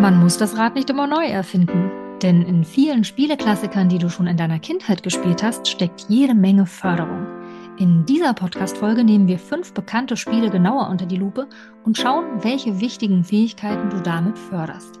Man muss das Rad nicht immer neu erfinden. Denn in vielen Spieleklassikern, die du schon in deiner Kindheit gespielt hast, steckt jede Menge Förderung. In dieser Podcast-Folge nehmen wir fünf bekannte Spiele genauer unter die Lupe und schauen, welche wichtigen Fähigkeiten du damit förderst.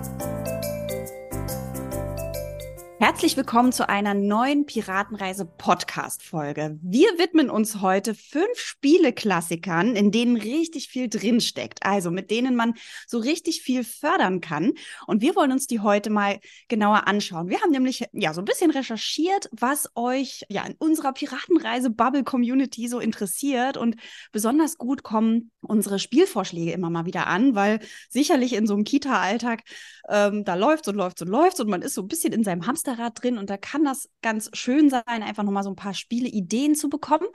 Herzlich willkommen zu einer neuen Piratenreise Podcast Folge. Wir widmen uns heute fünf Spieleklassikern, in denen richtig viel drinsteckt, also mit denen man so richtig viel fördern kann. Und wir wollen uns die heute mal genauer anschauen. Wir haben nämlich ja so ein bisschen recherchiert, was euch ja in unserer Piratenreise Bubble Community so interessiert und besonders gut kommen unsere Spielvorschläge immer mal wieder an, weil sicherlich in so einem Kita-Alltag ähm, da läuft und läuft und läuft und man ist so ein bisschen in seinem Hamsterrad drin und da kann das ganz schön sein, einfach nochmal so ein paar Spiele-Ideen zu bekommen.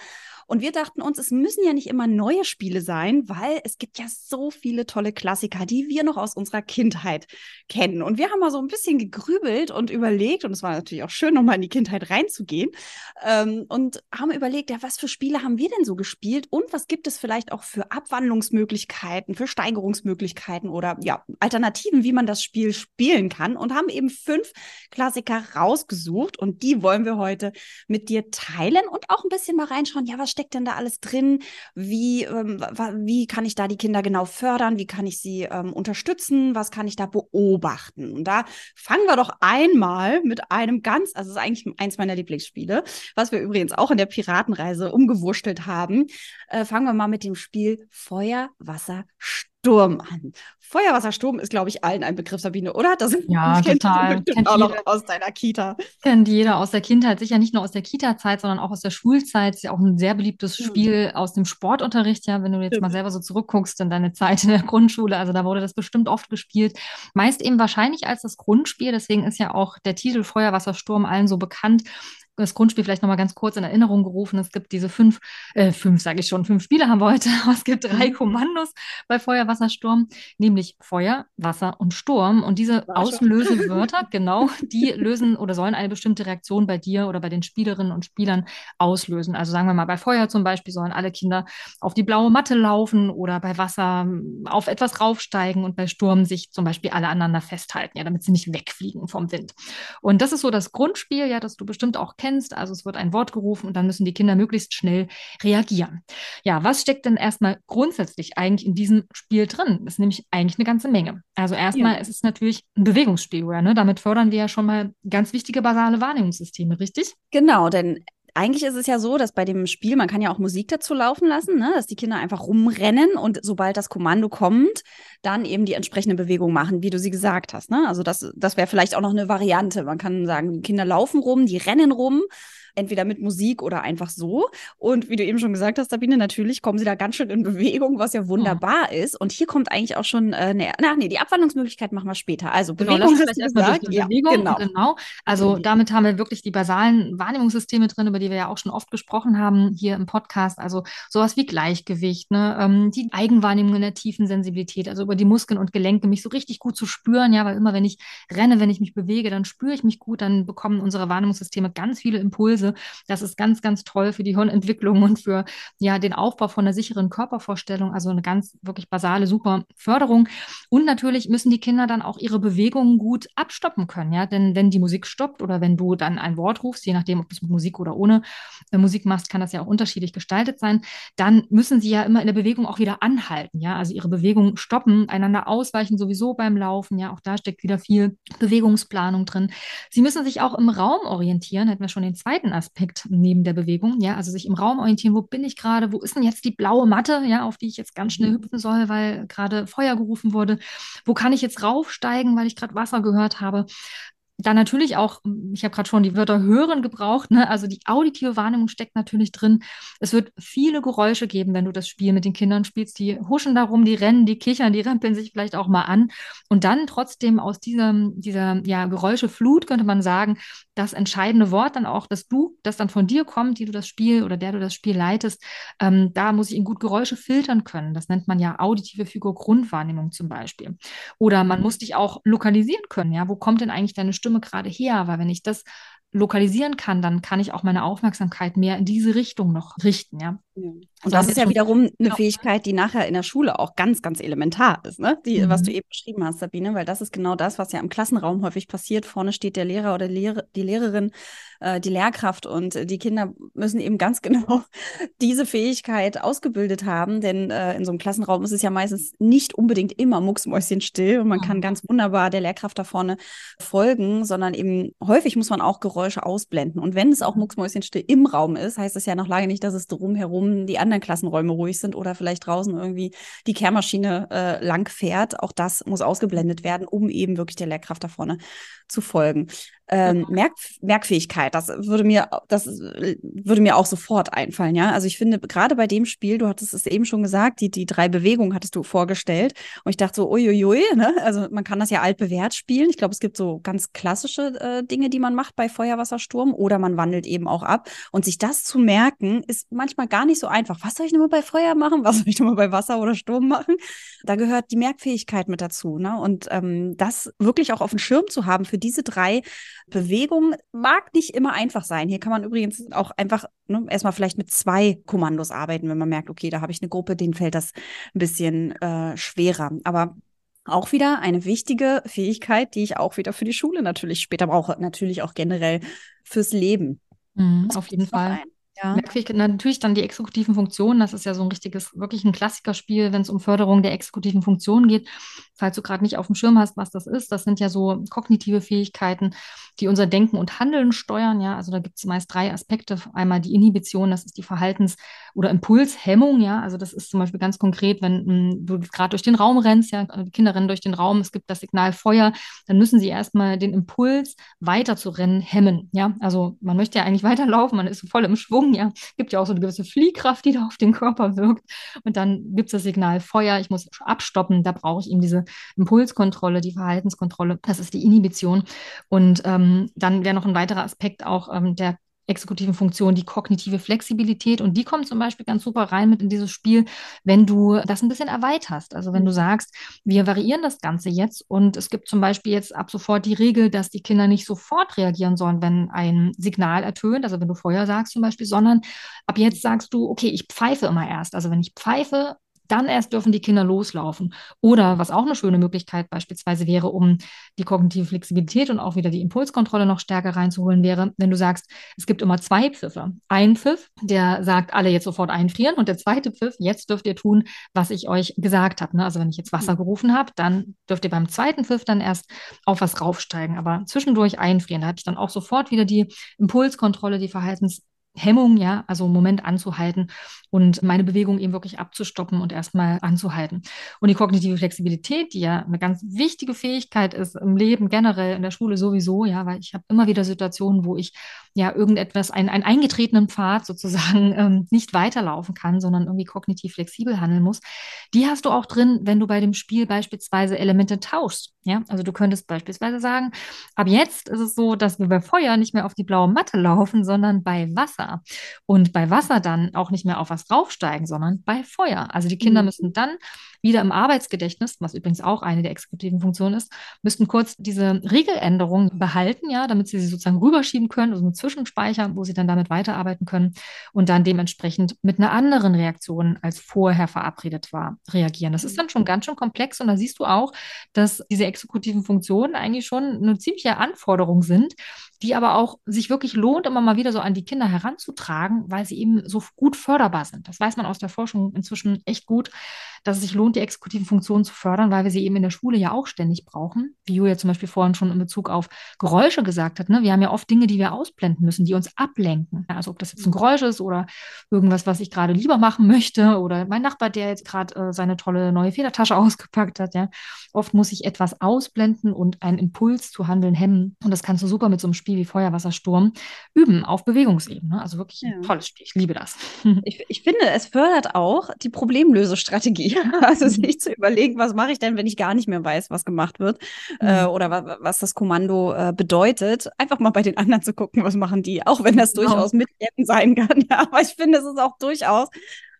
Und wir dachten uns, es müssen ja nicht immer neue Spiele sein, weil es gibt ja so viele tolle Klassiker, die wir noch aus unserer Kindheit kennen. Und wir haben mal so ein bisschen gegrübelt und überlegt, und es war natürlich auch schön, nochmal in die Kindheit reinzugehen, ähm, und haben überlegt, ja, was für Spiele haben wir denn so gespielt und was gibt es vielleicht auch für Abwandlungsmöglichkeiten, für Steigerungsmöglichkeiten oder ja, Alternativen, wie man das Spiel spielen kann und haben eben fünf Klassiker rausgesucht und die wollen wir heute mit dir teilen und auch ein bisschen mal reinschauen, ja, was steckt denn da alles drin? Wie, ähm, wie kann ich da die Kinder genau fördern? Wie kann ich sie ähm, unterstützen? Was kann ich da beobachten? Und da fangen wir doch einmal mit einem ganz, also es ist eigentlich eins meiner Lieblingsspiele, was wir übrigens auch in der Piratenreise umgewurschtelt haben. Äh, fangen wir mal mit dem Spiel Feuer, Wasser, Sturm. Sturm an. Feuerwassersturm ist, glaube ich, allen ein Begriff, Sabine, oder? Das ja, kennt total. Kennt auch noch aus deiner Kita. Kennt jeder aus der Kindheit, sicher nicht nur aus der Kita-Zeit, sondern auch aus der Schulzeit. Ist ja auch ein sehr beliebtes hm. Spiel aus dem Sportunterricht, ja, wenn du jetzt Stimmt. mal selber so zurückguckst in deine Zeit in der Grundschule. Also da wurde das bestimmt oft gespielt. Meist eben wahrscheinlich als das Grundspiel. Deswegen ist ja auch der Titel Feuerwassersturm allen so bekannt das Grundspiel vielleicht nochmal ganz kurz in Erinnerung gerufen. Es gibt diese fünf, äh, fünf sage ich schon, fünf Spiele haben wir heute, aber es gibt drei mhm. Kommandos bei Feuer, Wasser, Sturm, nämlich Feuer, Wasser und Sturm. Und diese Auslösewörter, genau, die lösen oder sollen eine bestimmte Reaktion bei dir oder bei den Spielerinnen und Spielern auslösen. Also sagen wir mal, bei Feuer zum Beispiel sollen alle Kinder auf die blaue Matte laufen oder bei Wasser hm, auf etwas raufsteigen und bei Sturm sich zum Beispiel alle aneinander festhalten, ja, damit sie nicht wegfliegen vom Wind. Und das ist so das Grundspiel, ja, das du bestimmt auch kennst kennst. Also es wird ein Wort gerufen und dann müssen die Kinder möglichst schnell reagieren. Ja, was steckt denn erstmal grundsätzlich eigentlich in diesem Spiel drin? Das ist nämlich eigentlich eine ganze Menge. Also erstmal ja. ist es natürlich ein Bewegungsspiel, ne? Damit fördern wir ja schon mal ganz wichtige basale Wahrnehmungssysteme, richtig? Genau, denn eigentlich ist es ja so, dass bei dem Spiel, man kann ja auch Musik dazu laufen lassen, ne? dass die Kinder einfach rumrennen und sobald das Kommando kommt, dann eben die entsprechende Bewegung machen, wie du sie gesagt hast. Ne? Also das, das wäre vielleicht auch noch eine Variante. Man kann sagen, die Kinder laufen rum, die rennen rum entweder mit Musik oder einfach so. Und wie du eben schon gesagt hast, Sabine, natürlich kommen sie da ganz schön in Bewegung, was ja wunderbar ja. ist. Und hier kommt eigentlich auch schon, äh, ne, na, nee, die Abwandlungsmöglichkeit machen wir später. Also genau, Bewegung hast du gesagt. Ja, Bewegung, genau. genau. Also damit haben wir wirklich die basalen Wahrnehmungssysteme drin, über die wir ja auch schon oft gesprochen haben hier im Podcast. Also sowas wie Gleichgewicht, ne? Ähm, die Eigenwahrnehmung in der tiefen Sensibilität, also über die Muskeln und Gelenke mich so richtig gut zu spüren, ja, weil immer wenn ich renne, wenn ich mich bewege, dann spüre ich mich gut, dann bekommen unsere Wahrnehmungssysteme ganz viele Impulse Weise. Das ist ganz, ganz toll für die Hirnentwicklung und für ja den Aufbau von einer sicheren Körpervorstellung. Also eine ganz wirklich basale, super Förderung. Und natürlich müssen die Kinder dann auch ihre Bewegungen gut abstoppen können. Ja, denn wenn die Musik stoppt oder wenn du dann ein Wort rufst, je nachdem, ob du es mit Musik oder ohne äh, Musik machst, kann das ja auch unterschiedlich gestaltet sein. Dann müssen sie ja immer in der Bewegung auch wieder anhalten. Ja, also ihre Bewegung stoppen, einander ausweichen sowieso beim Laufen. Ja, auch da steckt wieder viel Bewegungsplanung drin. Sie müssen sich auch im Raum orientieren. Hätten wir schon den zweiten Aspekt neben der Bewegung, ja, also sich im Raum orientieren, wo bin ich gerade, wo ist denn jetzt die blaue Matte, ja, auf die ich jetzt ganz schnell mhm. hüpfen soll, weil gerade Feuer gerufen wurde, wo kann ich jetzt raufsteigen, weil ich gerade Wasser gehört habe. dann natürlich auch, ich habe gerade schon die Wörter hören gebraucht, ne? also die auditive Wahrnehmung steckt natürlich drin. Es wird viele Geräusche geben, wenn du das Spiel mit den Kindern spielst. Die huschen darum, die rennen, die kichern, die rempeln sich vielleicht auch mal an. Und dann trotzdem aus diesem, dieser ja, Geräuscheflut könnte man sagen, das entscheidende Wort dann auch, dass du, das dann von dir kommt, die du das Spiel oder der du das Spiel leitest, ähm, da muss ich in gut Geräusche filtern können. Das nennt man ja auditive Figur-Grundwahrnehmung zum Beispiel. Oder man muss dich auch lokalisieren können. Ja, wo kommt denn eigentlich deine Stimme gerade her? Weil wenn ich das lokalisieren kann, dann kann ich auch meine Aufmerksamkeit mehr in diese Richtung noch richten, ja. ja. Und also das ist ja wiederum eine genau. Fähigkeit, die nachher in der Schule auch ganz, ganz elementar ist, ne? Die, mhm. was du eben beschrieben hast, Sabine, weil das ist genau das, was ja im Klassenraum häufig passiert. Vorne steht der Lehrer oder Lehrer, die Lehrerin, äh, die Lehrkraft und die Kinder müssen eben ganz genau diese Fähigkeit ausgebildet haben, denn äh, in so einem Klassenraum ist es ja meistens nicht unbedingt immer mucksmäuschenstill und man mhm. kann ganz wunderbar der Lehrkraft da vorne folgen, sondern eben häufig muss man auch Geräusche ausblenden. Und wenn es auch mucksmäuschenstill im Raum ist, heißt das ja noch lange nicht, dass es drumherum die anderen Klassenräume ruhig sind oder vielleicht draußen irgendwie die Kehrmaschine äh, lang fährt. Auch das muss ausgeblendet werden, um eben wirklich der Lehrkraft da vorne zu folgen. Ähm, genau. Merk Merkfähigkeit, das würde mir, das würde mir auch sofort einfallen, ja. Also ich finde, gerade bei dem Spiel, du hattest es eben schon gesagt, die, die drei Bewegungen hattest du vorgestellt. Und ich dachte so, uiuiui, ne? Also man kann das ja altbewährt spielen. Ich glaube, es gibt so ganz klassische äh, Dinge, die man macht bei Feuerwassersturm oder man wandelt eben auch ab. Und sich das zu merken, ist manchmal gar nicht so einfach. Was soll ich nochmal bei Feuer machen? Was soll ich nochmal bei Wasser oder Sturm machen? Da gehört die Merkfähigkeit mit dazu, ne? Und ähm, das wirklich auch auf dem Schirm zu haben für diese drei Bewegung mag nicht immer einfach sein. Hier kann man übrigens auch einfach ne, erstmal vielleicht mit zwei Kommandos arbeiten, wenn man merkt, okay, da habe ich eine Gruppe, denen fällt das ein bisschen äh, schwerer. Aber auch wieder eine wichtige Fähigkeit, die ich auch wieder für die Schule natürlich später brauche, natürlich auch generell fürs Leben. Mhm, auf jeden Fall. Ein. Ja. Merkfähigkeit, natürlich dann die exekutiven Funktionen. Das ist ja so ein richtiges, wirklich ein Klassikerspiel, wenn es um Förderung der exekutiven Funktionen geht. Falls du gerade nicht auf dem Schirm hast, was das ist, das sind ja so kognitive Fähigkeiten, die unser Denken und Handeln steuern. Ja, also da gibt es meist drei Aspekte. Einmal die Inhibition, das ist die Verhaltens- oder Impulshemmung. Ja, also das ist zum Beispiel ganz konkret, wenn mh, hm, du gerade durch den Raum rennst, ja, die Kinder rennen durch den Raum, es gibt das Signal Feuer, dann müssen sie erstmal den Impuls weiter zu rennen hemmen. Ja, also man möchte ja eigentlich weiterlaufen, man ist voll im Schwung. Ja, gibt ja auch so eine gewisse Fliehkraft, die da auf den Körper wirkt. Und dann gibt es das Signal Feuer, ich muss abstoppen, da brauche ich eben diese Impulskontrolle, die Verhaltenskontrolle, das ist die Inhibition. Und ähm, dann wäre noch ein weiterer Aspekt auch ähm, der exekutiven Funktion die kognitive Flexibilität und die kommt zum Beispiel ganz super rein mit in dieses Spiel, wenn du das ein bisschen erweiterst. Also wenn du mhm. sagst, wir variieren das Ganze jetzt und es gibt zum Beispiel jetzt ab sofort die Regel, dass die Kinder nicht sofort reagieren sollen, wenn ein Signal ertönt, also wenn du Feuer sagst zum Beispiel, sondern ab jetzt sagst du, okay, ich pfeife immer erst. Also wenn ich pfeife, dann erst dürfen die Kinder loslaufen. Oder was auch eine schöne Möglichkeit beispielsweise wäre, um die kognitive Flexibilität und auch wieder die Impulskontrolle noch stärker reinzuholen, wäre, wenn du sagst, es gibt immer zwei Pfiffe. Ein Pfiff, der sagt, alle jetzt sofort einfrieren und der zweite Pfiff, jetzt dürft ihr tun, was ich euch gesagt habe. Ne? Also wenn ich jetzt Wasser gerufen habe, dann dürft ihr beim zweiten Pfiff dann erst auf was raufsteigen, aber zwischendurch einfrieren. Da habe ich dann auch sofort wieder die Impulskontrolle, die Verhaltens Hemmung, ja, also einen Moment anzuhalten und meine Bewegung eben wirklich abzustoppen und erstmal anzuhalten. Und die kognitive Flexibilität, die ja eine ganz wichtige Fähigkeit ist im Leben generell, in der Schule sowieso, ja, weil ich habe immer wieder Situationen, wo ich ja irgendetwas, einen, einen eingetretenen Pfad sozusagen ähm, nicht weiterlaufen kann, sondern irgendwie kognitiv flexibel handeln muss. Die hast du auch drin, wenn du bei dem Spiel beispielsweise Elemente tauschst. Ja, also du könntest beispielsweise sagen, ab jetzt ist es so, dass wir bei Feuer nicht mehr auf die blaue Matte laufen, sondern bei Wasser. Und bei Wasser dann auch nicht mehr auf was draufsteigen, sondern bei Feuer. Also die Kinder mhm. müssen dann wieder im Arbeitsgedächtnis, was übrigens auch eine der exekutiven Funktionen ist, müssten kurz diese Regeländerung behalten, ja, damit sie sie sozusagen rüberschieben können, also einen Zwischenspeicher, wo sie dann damit weiterarbeiten können und dann dementsprechend mit einer anderen Reaktion als vorher verabredet war, reagieren. Das ist dann schon ganz schön komplex und da siehst du auch, dass diese exekutiven Funktionen eigentlich schon eine ziemliche Anforderung sind, die aber auch sich wirklich lohnt, immer mal wieder so an die Kinder heranzutragen, weil sie eben so gut förderbar sind. Das weiß man aus der Forschung inzwischen echt gut, dass es sich lohnt, die exekutiven Funktionen zu fördern, weil wir sie eben in der Schule ja auch ständig brauchen. Wie Julia zum Beispiel vorhin schon in Bezug auf Geräusche gesagt hat. Ne? Wir haben ja oft Dinge, die wir ausblenden müssen, die uns ablenken. Also ob das jetzt ein Geräusch ist oder irgendwas, was ich gerade lieber machen möchte oder mein Nachbar, der jetzt gerade äh, seine tolle neue Federtasche ausgepackt hat. Ja? Oft muss ich etwas ausblenden und einen Impuls zu handeln hemmen. Und das kannst du super mit so einem Spiel wie Feuerwassersturm üben auf Bewegungsebene. Also wirklich ein tolles Spiel. Ich liebe das. Ich, ich finde, es fördert auch die Problemlösestrategie. Also mhm. sich zu überlegen, was mache ich denn, wenn ich gar nicht mehr weiß, was gemacht wird äh, mhm. oder wa was das Kommando äh, bedeutet. Einfach mal bei den anderen zu gucken, was machen die, auch wenn das genau. durchaus mitwirken sein kann. Ja, aber ich finde, es ist auch durchaus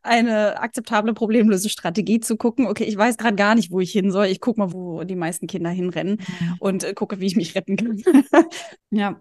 eine akzeptable Problemlösestrategie zu gucken, okay, ich weiß gerade gar nicht, wo ich hin soll. Ich gucke mal, wo die meisten Kinder hinrennen mhm. und äh, gucke, wie ich mich retten kann. ja.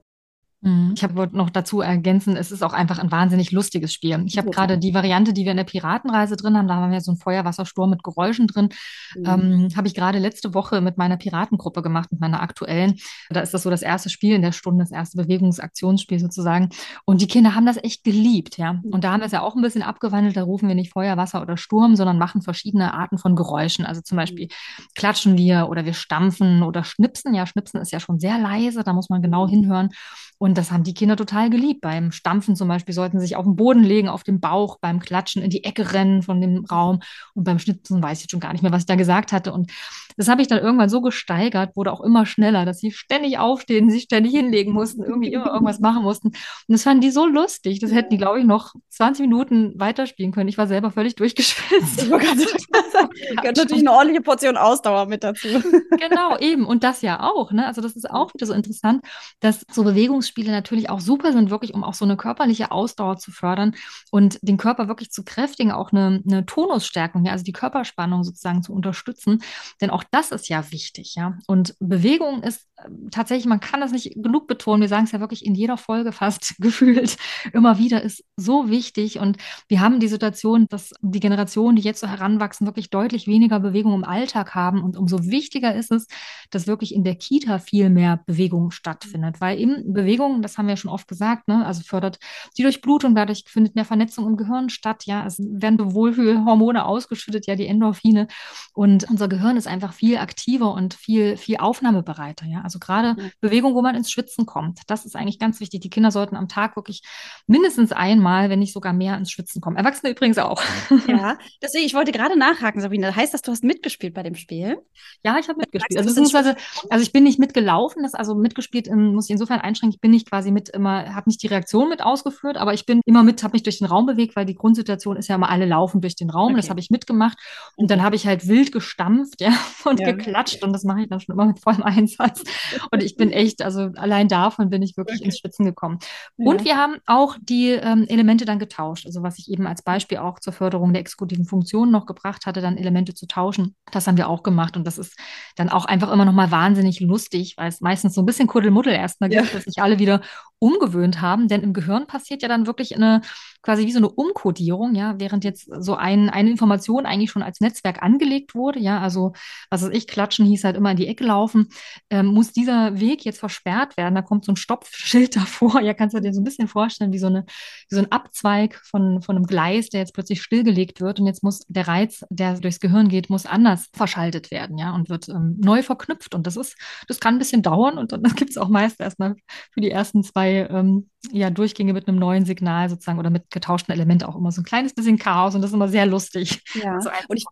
Mhm. Ich habe noch dazu ergänzen, es ist auch einfach ein wahnsinnig lustiges Spiel. Ich habe gerade die Variante, die wir in der Piratenreise drin haben, da haben wir so einen Feuerwassersturm mit Geräuschen drin, mhm. ähm, habe ich gerade letzte Woche mit meiner Piratengruppe gemacht, mit meiner aktuellen. Da ist das so das erste Spiel in der Stunde, das erste Bewegungsaktionsspiel sozusagen. Und die Kinder haben das echt geliebt, ja. Und da haben wir es ja auch ein bisschen abgewandelt, da rufen wir nicht Feuer, Wasser oder Sturm, sondern machen verschiedene Arten von Geräuschen. Also zum Beispiel klatschen wir oder wir stampfen oder schnipsen. Ja, schnipsen ist ja schon sehr leise, da muss man genau hinhören. Und das haben die Kinder total geliebt. Beim Stampfen zum Beispiel sollten sie sich auf den Boden legen, auf den Bauch, beim Klatschen in die Ecke rennen von dem Raum. Und beim Schnipsen weiß ich jetzt schon gar nicht mehr, was ich da gesagt hatte. Und das habe ich dann irgendwann so gesteigert, wurde auch immer schneller, dass sie ständig aufstehen, sich ständig hinlegen mussten, irgendwie immer irgendwas machen mussten. Und das fanden die so lustig. Das hätten die, glaube ich, noch 20 Minuten weiterspielen können. Ich war selber völlig durchgeschwitzt. Ich gehört natürlich eine ordentliche Portion Ausdauer mit dazu. Genau, eben. Und das ja auch. Ne? Also das ist auch wieder so interessant, dass so Bewegungsspiele natürlich auch super sind, wirklich, um auch so eine körperliche Ausdauer zu fördern und den Körper wirklich zu kräftigen, auch eine, eine Tonusstärkung, ja, also die Körperspannung sozusagen zu unterstützen. Denn auch das ist ja wichtig, ja. Und Bewegung ist äh, tatsächlich, man kann das nicht genug betonen. Wir sagen es ja wirklich in jeder Folge fast gefühlt immer wieder, ist so wichtig. Und wir haben die Situation, dass die Generationen, die jetzt so heranwachsen, wirklich deutlich weniger Bewegung im Alltag haben. Und umso wichtiger ist es, dass wirklich in der Kita viel mehr Bewegung stattfindet. Weil eben Bewegung, das haben wir ja schon oft gesagt, ne, also fördert die Durchblutung, dadurch findet mehr Vernetzung im Gehirn statt. Ja, es werden Wohlfühlhormone ausgeschüttet, ja, die Endorphine. Und unser Gehirn ist einfach viel aktiver und viel, viel aufnahmebereiter. Ja, also gerade ja. Bewegung, wo man ins Schwitzen kommt. Das ist eigentlich ganz wichtig. Die Kinder sollten am Tag wirklich mindestens einmal, wenn nicht sogar mehr, ins Schwitzen kommen. Erwachsene übrigens auch. Ja, deswegen, ich wollte gerade nachhaken, Sabine. Heißt das, du hast mitgespielt bei dem Spiel? Ja, ich habe mitgespielt. Also, beziehungsweise, also ich bin nicht mitgelaufen, das also mitgespielt, in, muss ich insofern einschränken, bin nicht quasi mit immer, habe nicht die Reaktion mit ausgeführt, aber ich bin immer mit, habe mich durch den Raum bewegt, weil die Grundsituation ist ja immer, alle laufen durch den Raum. Okay. Das habe ich mitgemacht. Und dann habe ich halt wild gestampft, ja, und ja. geklatscht. Und das mache ich dann schon immer mit vollem Einsatz. Und ich bin echt, also allein davon bin ich wirklich okay. ins Schwitzen gekommen. Ja. Und wir haben auch die ähm, Elemente dann getauscht. Also was ich eben als Beispiel auch zur Förderung der exekutiven Funktion noch gebracht hatte, dann Elemente zu tauschen. Das haben wir auch gemacht. Und das ist dann auch einfach immer noch mal wahnsinnig lustig, weil es meistens so ein bisschen Kuddelmuddel erstmal gibt, ja. dass sich alle wieder umgewöhnt haben. Denn im Gehirn passiert ja dann wirklich eine quasi wie so eine Umkodierung, ja, während jetzt so ein, eine Information eigentlich schon als Netzwerk angelegt wurde, ja, also was weiß ich, klatschen hieß halt immer in die Ecke laufen, ähm, muss dieser Weg jetzt versperrt werden. Da kommt so ein Stoppschild davor. Ja, kannst du dir so ein bisschen vorstellen, wie so, eine, wie so ein Abzweig von, von einem Gleis, der jetzt plötzlich stillgelegt wird und jetzt muss der Reiz, der durchs Gehirn geht, muss anders verschaltet werden, ja, und wird ähm, neu verknüpft. Und das ist, das kann ein bisschen dauern und dann gibt es auch meist erstmal für die ersten zwei ähm, ja, Durchgänge mit einem neuen Signal sozusagen oder mit getauschten Elementen auch immer so ein kleines bisschen Chaos und das ist immer sehr lustig. Ja, so und ich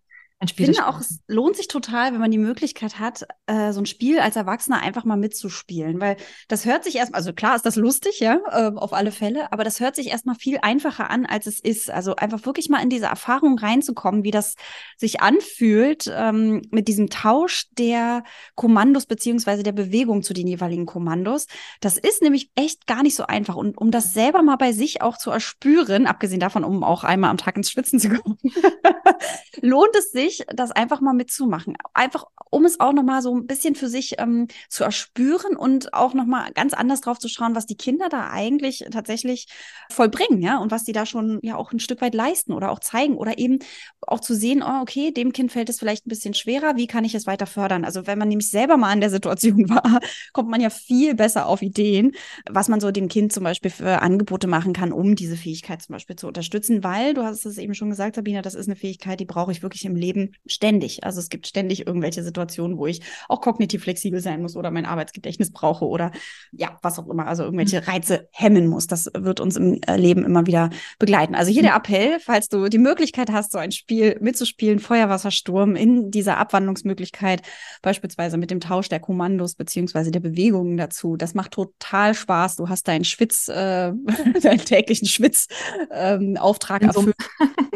ich finde auch, es lohnt sich total, wenn man die Möglichkeit hat, äh, so ein Spiel als Erwachsener einfach mal mitzuspielen, weil das hört sich erstmal, also klar ist das lustig, ja, äh, auf alle Fälle, aber das hört sich erstmal viel einfacher an, als es ist. Also einfach wirklich mal in diese Erfahrung reinzukommen, wie das sich anfühlt ähm, mit diesem Tausch der Kommandos beziehungsweise der Bewegung zu den jeweiligen Kommandos. Das ist nämlich echt gar nicht so einfach. Und um das selber mal bei sich auch zu erspüren, abgesehen davon, um auch einmal am Tag ins Schwitzen zu kommen, lohnt es sich, wichtig, das einfach mal mitzumachen. Einfach, um es auch nochmal so ein bisschen für sich ähm, zu erspüren und auch nochmal ganz anders drauf zu schauen, was die Kinder da eigentlich tatsächlich vollbringen, ja, und was die da schon ja auch ein Stück weit leisten oder auch zeigen oder eben auch zu sehen, oh, okay, dem Kind fällt es vielleicht ein bisschen schwerer, wie kann ich es weiter fördern? Also wenn man nämlich selber mal in der Situation war, kommt man ja viel besser auf Ideen, was man so dem Kind zum Beispiel für Angebote machen kann, um diese Fähigkeit zum Beispiel zu unterstützen, weil du hast es eben schon gesagt, Sabina, das ist eine Fähigkeit, die brauche ich wirklich im Leben ständig. Also es gibt ständig irgendwelche Situationen, wo ich auch kognitiv flexibel sein muss oder mein Arbeitsgedächtnis brauche oder ja, was auch immer, also irgendwelche mhm. Reize hemmen muss. Das wird uns im äh, Leben immer wieder begleiten. Also hier der mhm. Appell, falls du die Möglichkeit hast, so ein Spiel mitzuspielen, Feuerwassersturm in dieser Abwandlungsmöglichkeit, beispielsweise mit dem Tausch der Kommandos beziehungsweise der Bewegungen dazu. Das macht total Spaß. Du hast deinen Schwitz, äh, deinen täglichen Schwitzauftrag ähm, erfüllt.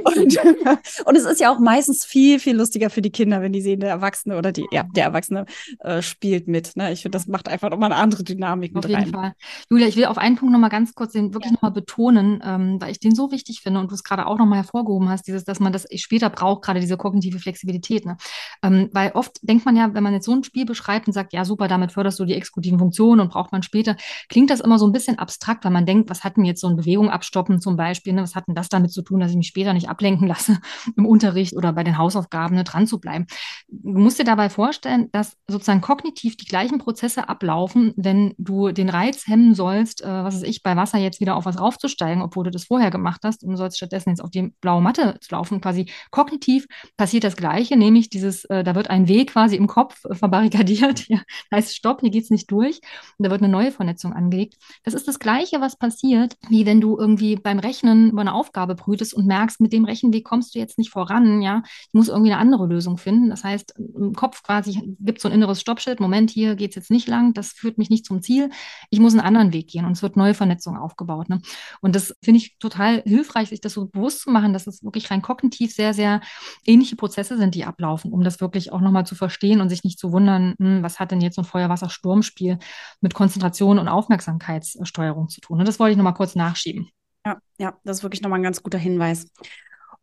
Und, und, es ist ja auch meistens viel, viel lustiger für die Kinder, wenn die sehen, der Erwachsene oder die, ja, der Erwachsene äh, spielt mit. Ne? Ich finde, das macht einfach nochmal eine andere Dynamik auf mit rein. Auf jeden Fall. Julia, ich will auf einen Punkt nochmal ganz kurz den wirklich ja. nochmal betonen, ähm, weil ich den so wichtig finde und du es gerade auch nochmal hervorgehoben hast, dieses, dass man das später braucht, gerade diese kognitive Flexibilität. Ne? Ähm, weil oft denkt man ja, wenn man jetzt so ein Spiel beschreibt und sagt, ja super, damit förderst du die exekutiven Funktionen und braucht man später, klingt das immer so ein bisschen abstrakt, weil man denkt, was hat denn jetzt so eine Bewegung abstoppen zum Beispiel, ne? was hat denn das damit zu tun, dass ich mich später nicht ablenken lasse im Unterricht oder bei den Hausaufgaben ne, dran zu bleiben. Du musst dir dabei vorstellen, dass sozusagen kognitiv die gleichen Prozesse ablaufen, wenn du den Reiz hemmen sollst, äh, was weiß ich, bei Wasser jetzt wieder auf was raufzusteigen, obwohl du das vorher gemacht hast und sollst stattdessen jetzt auf die blaue Matte laufen. Quasi kognitiv passiert das Gleiche, nämlich dieses, äh, da wird ein Weg quasi im Kopf äh, verbarrikadiert. Hier heißt Stopp, hier geht es nicht durch. Und da wird eine neue Vernetzung angelegt. Das ist das Gleiche, was passiert, wie wenn du irgendwie beim Rechnen über eine Aufgabe brütest und merkst, mit dem Rechenweg kommst du jetzt nicht voran, ja. Ich muss irgendwie eine andere Lösung finden. Das heißt, im Kopf quasi gibt es so ein inneres Stoppschild. Moment, hier geht es jetzt nicht lang. Das führt mich nicht zum Ziel. Ich muss einen anderen Weg gehen und es wird neue Vernetzung aufgebaut. Ne? Und das finde ich total hilfreich, sich das so bewusst zu machen, dass es wirklich rein kognitiv sehr, sehr ähnliche Prozesse sind, die ablaufen, um das wirklich auch nochmal zu verstehen und sich nicht zu wundern, hm, was hat denn jetzt so ein Feuer-Wasser-Sturmspiel mit Konzentration und Aufmerksamkeitssteuerung zu tun. Und das wollte ich nochmal kurz nachschieben. Ja, ja, das ist wirklich nochmal ein ganz guter Hinweis.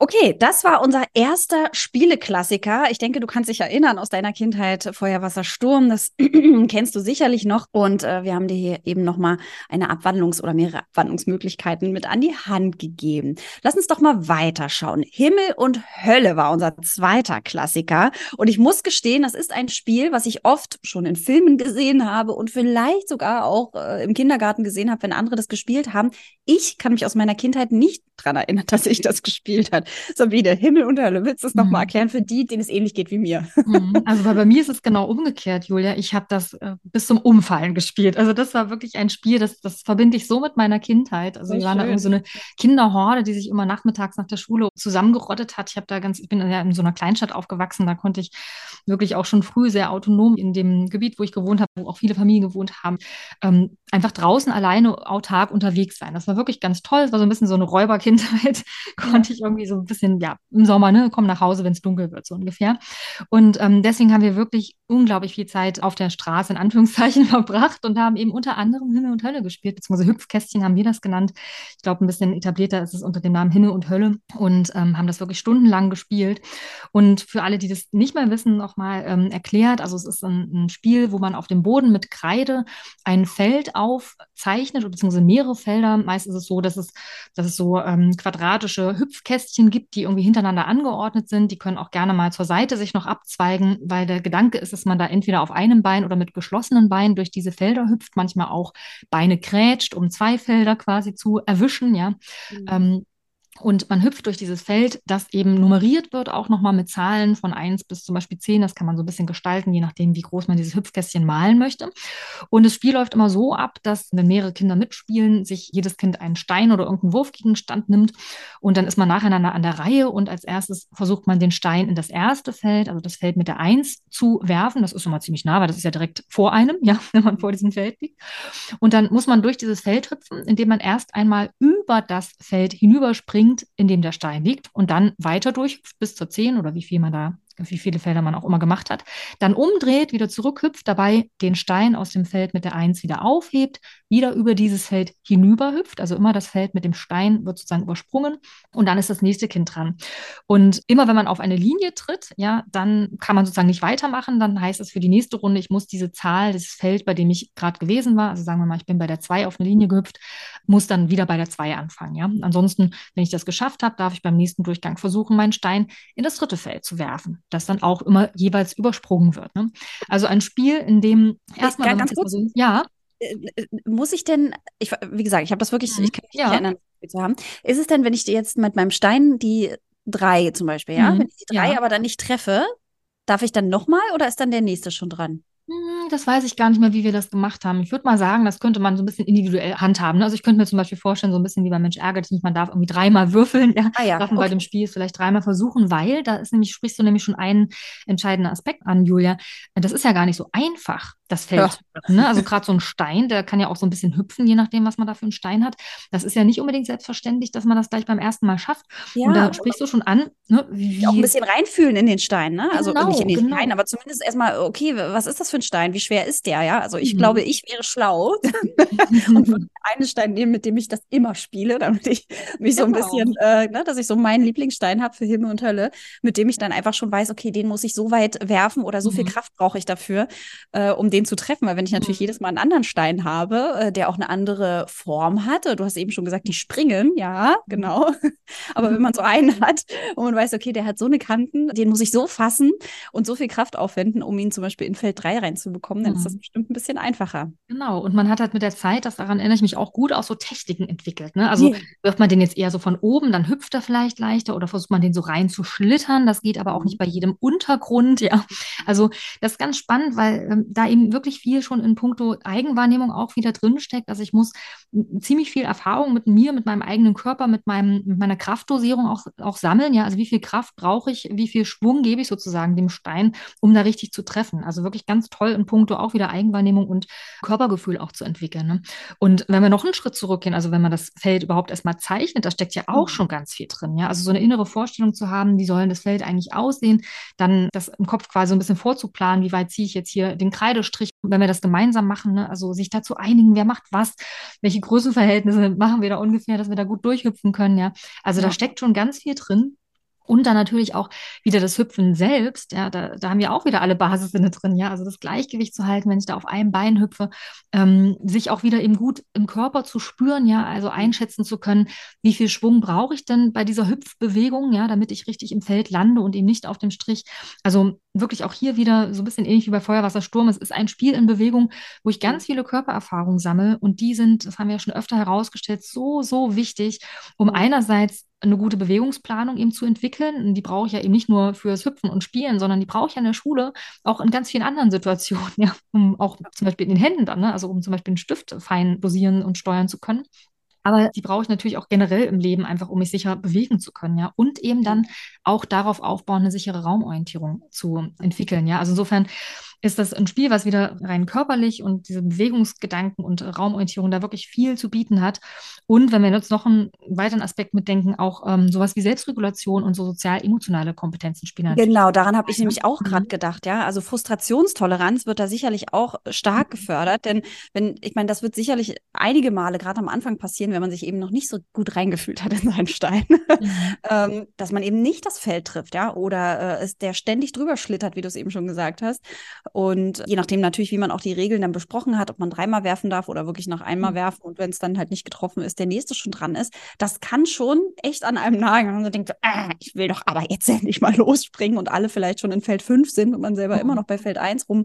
Okay, das war unser erster Spieleklassiker. Ich denke, du kannst dich erinnern aus deiner Kindheit Feuer, Wasser, Sturm. Das kennst du sicherlich noch. Und äh, wir haben dir hier eben nochmal eine Abwandlungs- oder mehrere Abwandlungsmöglichkeiten mit an die Hand gegeben. Lass uns doch mal weiterschauen. Himmel und Hölle war unser zweiter Klassiker. Und ich muss gestehen, das ist ein Spiel, was ich oft schon in Filmen gesehen habe und vielleicht sogar auch äh, im Kindergarten gesehen habe, wenn andere das gespielt haben. Ich kann mich aus meiner Kindheit nicht dran erinnern, dass ich das gespielt habe. Sabine, Himmel und Hölle, willst du es nochmal mhm. erklären für die, denen es ähnlich geht wie mir? Mhm. Also bei mir ist es genau umgekehrt, Julia. Ich habe das äh, bis zum Umfallen gespielt. Also das war wirklich ein Spiel, das, das verbinde ich so mit meiner Kindheit. Also wir waren da irgendwie so eine Kinderhorde, die sich immer nachmittags nach der Schule zusammengerottet hat. Ich habe da ganz, ich bin ja in so einer Kleinstadt aufgewachsen, da konnte ich wirklich auch schon früh sehr autonom in dem Gebiet, wo ich gewohnt habe, wo auch viele Familien gewohnt haben, ähm, einfach draußen alleine autark unterwegs sein. Das war wirklich ganz toll. Es war so ein bisschen so eine Räuberkindheit. Konnte ich irgendwie so ein bisschen, ja, im Sommer, ne, komm nach Hause, wenn es dunkel wird, so ungefähr. Und ähm, deswegen haben wir wirklich unglaublich viel Zeit auf der Straße in Anführungszeichen verbracht und haben eben unter anderem Himmel und Hölle gespielt, beziehungsweise Hüpfkästchen haben wir das genannt. Ich glaube, ein bisschen etablierter ist es unter dem Namen Himmel und Hölle und ähm, haben das wirklich stundenlang gespielt. Und für alle, die das nicht mehr wissen, nochmal ähm, erklärt, also es ist ein, ein, Spiel, wo man auf dem Boden mit Kreide ein Feld aufzeichnet, beziehungsweise mehrere Felder. Meist ist es so, dass es, dass es so ähm, quadratische Hüpfkästchen gibt, die irgendwie hintereinander angeordnet sind. Die können auch gerne mal zur Seite sich noch abzweigen, weil der Gedanke ist, dass man da entweder auf einem Bein oder mit geschlossenen Beinen durch diese Felder hüpft, manchmal auch Beine krätscht, um zwei Felder quasi zu erwischen, ja. Mhm. Ähm, und man hüpft durch dieses Feld, das eben nummeriert wird, auch nochmal mit Zahlen von 1 bis zum Beispiel 10. Das kann man so ein bisschen gestalten, je nachdem, wie groß man dieses Hüpfkästchen malen möchte. Und das Spiel läuft immer so ab, dass, wenn mehrere Kinder mitspielen, sich jedes Kind einen Stein oder irgendeinen Wurfgegenstand nimmt. Und dann ist man nacheinander an der Reihe und als erstes versucht man den Stein in das erste Feld, also das Feld mit der 1, zu werfen. Das ist immer ziemlich nah, weil das ist ja direkt vor einem, ja, wenn man vor diesem Feld liegt. Und dann muss man durch dieses Feld hüpfen, indem man erst einmal über das Feld hinüberspringt springt, in dem der Stein liegt und dann weiter durch bis zur 10 oder wie viel man da wie viele Felder man auch immer gemacht hat, dann umdreht, wieder zurückhüpft, dabei den Stein aus dem Feld mit der Eins wieder aufhebt, wieder über dieses Feld hinüberhüpft, also immer das Feld mit dem Stein wird sozusagen übersprungen und dann ist das nächste Kind dran. Und immer wenn man auf eine Linie tritt, ja, dann kann man sozusagen nicht weitermachen, dann heißt es für die nächste Runde, ich muss diese Zahl, dieses Feld, bei dem ich gerade gewesen war, also sagen wir mal, ich bin bei der 2 auf eine Linie gehüpft, muss dann wieder bei der 2 anfangen, ja. Ansonsten, wenn ich das geschafft habe, darf ich beim nächsten Durchgang versuchen, meinen Stein in das dritte Feld zu werfen das dann auch immer jeweils übersprungen wird. Ne? Also ein Spiel, in dem erstmal. Ja, ganz kurz. Ja. Äh, äh, muss ich denn, ich, wie gesagt, ich habe das wirklich, mhm. ich kann mich ja. nicht erinnern, zu haben. Ist es denn, wenn ich jetzt mit meinem Stein die drei zum Beispiel, ja, mhm. wenn ich die drei ja. aber dann nicht treffe, darf ich dann nochmal oder ist dann der nächste schon dran? Hm, das weiß ich gar nicht mehr, wie wir das gemacht haben. Ich würde mal sagen, das könnte man so ein bisschen individuell handhaben. Ne? Also ich könnte mir zum Beispiel vorstellen, so ein bisschen wie beim Mensch ärgert nicht, man darf irgendwie dreimal würfeln. Ja? Ah ja, darf man okay. bei dem Spiel vielleicht dreimal versuchen, weil da ist nämlich, sprichst du nämlich schon einen entscheidenden Aspekt an, Julia. Das ist ja gar nicht so einfach das Feld. Ja. Ne? Also gerade so ein Stein, der kann ja auch so ein bisschen hüpfen, je nachdem, was man da für einen Stein hat. Das ist ja nicht unbedingt selbstverständlich, dass man das gleich beim ersten Mal schafft. Ja, und da sprichst du schon an, ne, wie auch ein bisschen reinfühlen in den Stein, ne? Also genau, nicht in den genau. Stein, aber zumindest erstmal, okay, was ist das für ein Stein? Wie schwer ist der, ja? Also ich mhm. glaube, ich wäre schlau und würde einen Stein nehmen, mit dem ich das immer spiele, damit ich mich so ein genau. bisschen, äh, ne, dass ich so meinen Lieblingsstein habe für Himmel und Hölle, mit dem ich dann einfach schon weiß, okay, den muss ich so weit werfen oder so mhm. viel Kraft brauche ich dafür, äh, um den zu treffen. Weil wenn ich natürlich mhm. jedes Mal einen anderen Stein habe, äh, der auch eine andere Form hat, du hast eben schon gesagt, die springen, ja, mhm. genau. Aber wenn man so einen hat und man weiß, okay, der hat so eine Kanten, den muss ich so fassen und so viel Kraft aufwenden, um ihn zum Beispiel in Feld 3 reinzubekommen, dann mhm. ist das mhm. bestimmt ein bisschen einfacher. Genau. Und man hat halt mit der Zeit, das daran erinnere ich mich auch gut, auch so Techniken entwickelt. Ne? Also yeah. wirft man den jetzt eher so von oben, dann hüpft er vielleicht leichter oder versucht man den so rein zu schlittern. Das geht aber auch nicht bei jedem Untergrund, ja. Also das ist ganz spannend, weil ähm, da eben wirklich viel schon in puncto Eigenwahrnehmung auch wieder drinsteckt. Also ich muss ziemlich viel Erfahrung mit mir, mit meinem eigenen Körper, mit, meinem, mit meiner Kraftdosierung auch, auch sammeln. Ja, also wie viel Kraft brauche ich, wie viel Schwung gebe ich sozusagen dem Stein, um da richtig zu treffen. Also wirklich ganz toll in puncto auch wieder Eigenwahrnehmung und Körpergefühl auch zu entwickeln. Ne? Und wenn wir noch einen Schritt zurückgehen, also wenn man das Feld überhaupt erstmal zeichnet, da steckt ja auch mhm. schon ganz viel drin. Ja, also so eine innere Vorstellung zu haben, wie soll das Feld eigentlich aussehen, dann das im Kopf quasi ein bisschen vorzuplanen, wie weit ziehe ich jetzt hier den Kreidestrich, wenn wir das gemeinsam machen, ne? also sich dazu einigen, wer macht was, welche Größenverhältnisse machen wir da ungefähr, dass wir da gut durchhüpfen können, ja. Also ja. da steckt schon ganz viel drin. Und dann natürlich auch wieder das Hüpfen selbst, ja, da, da haben wir auch wieder alle Basissinne drin, ja, also das Gleichgewicht zu halten, wenn ich da auf einem Bein hüpfe, ähm, sich auch wieder eben gut im Körper zu spüren, ja, also einschätzen zu können, wie viel Schwung brauche ich denn bei dieser Hüpfbewegung, ja, damit ich richtig im Feld lande und eben nicht auf dem Strich. Also wirklich auch hier wieder so ein bisschen ähnlich wie bei Feuerwassersturm. Es ist ein Spiel in Bewegung, wo ich ganz viele Körpererfahrungen sammle und die sind, das haben wir ja schon öfter herausgestellt, so, so wichtig, um einerseits eine gute Bewegungsplanung eben zu entwickeln. Die brauche ich ja eben nicht nur fürs Hüpfen und Spielen, sondern die brauche ich in der Schule auch in ganz vielen anderen Situationen, ja, um auch zum Beispiel in den Händen dann, ne? also um zum Beispiel einen Stift fein dosieren und steuern zu können. Aber die brauche ich natürlich auch generell im Leben, einfach um mich sicher bewegen zu können, ja. Und eben dann auch darauf aufbauen, eine sichere Raumorientierung zu entwickeln, ja. Also insofern ist das ein Spiel, was wieder rein körperlich und diese Bewegungsgedanken und Raumorientierung da wirklich viel zu bieten hat. Und wenn wir jetzt noch einen weiteren Aspekt mitdenken, auch ähm, sowas wie Selbstregulation und so sozial-emotionale Kompetenzen spielen. Genau, daran habe ich nämlich auch gerade gedacht, ja. Also Frustrationstoleranz wird da sicherlich auch stark mhm. gefördert, denn wenn, ich meine, das wird sicherlich einige Male gerade am Anfang passieren, wenn man sich eben noch nicht so gut reingefühlt hat in seinen Stein, mhm. ähm, dass man eben nicht das Feld trifft, ja, oder äh, es der ständig drüber schlittert, wie du es eben schon gesagt hast. Und je nachdem natürlich, wie man auch die Regeln dann besprochen hat, ob man dreimal werfen darf oder wirklich noch einmal mhm. werfen und wenn es dann halt nicht getroffen ist, der nächste schon dran ist, das kann schon echt an einem nagen. Und man denkt, so, ah, ich will doch aber jetzt endlich mal losspringen und alle vielleicht schon in Feld 5 sind und man selber mhm. immer noch bei Feld 1 rum,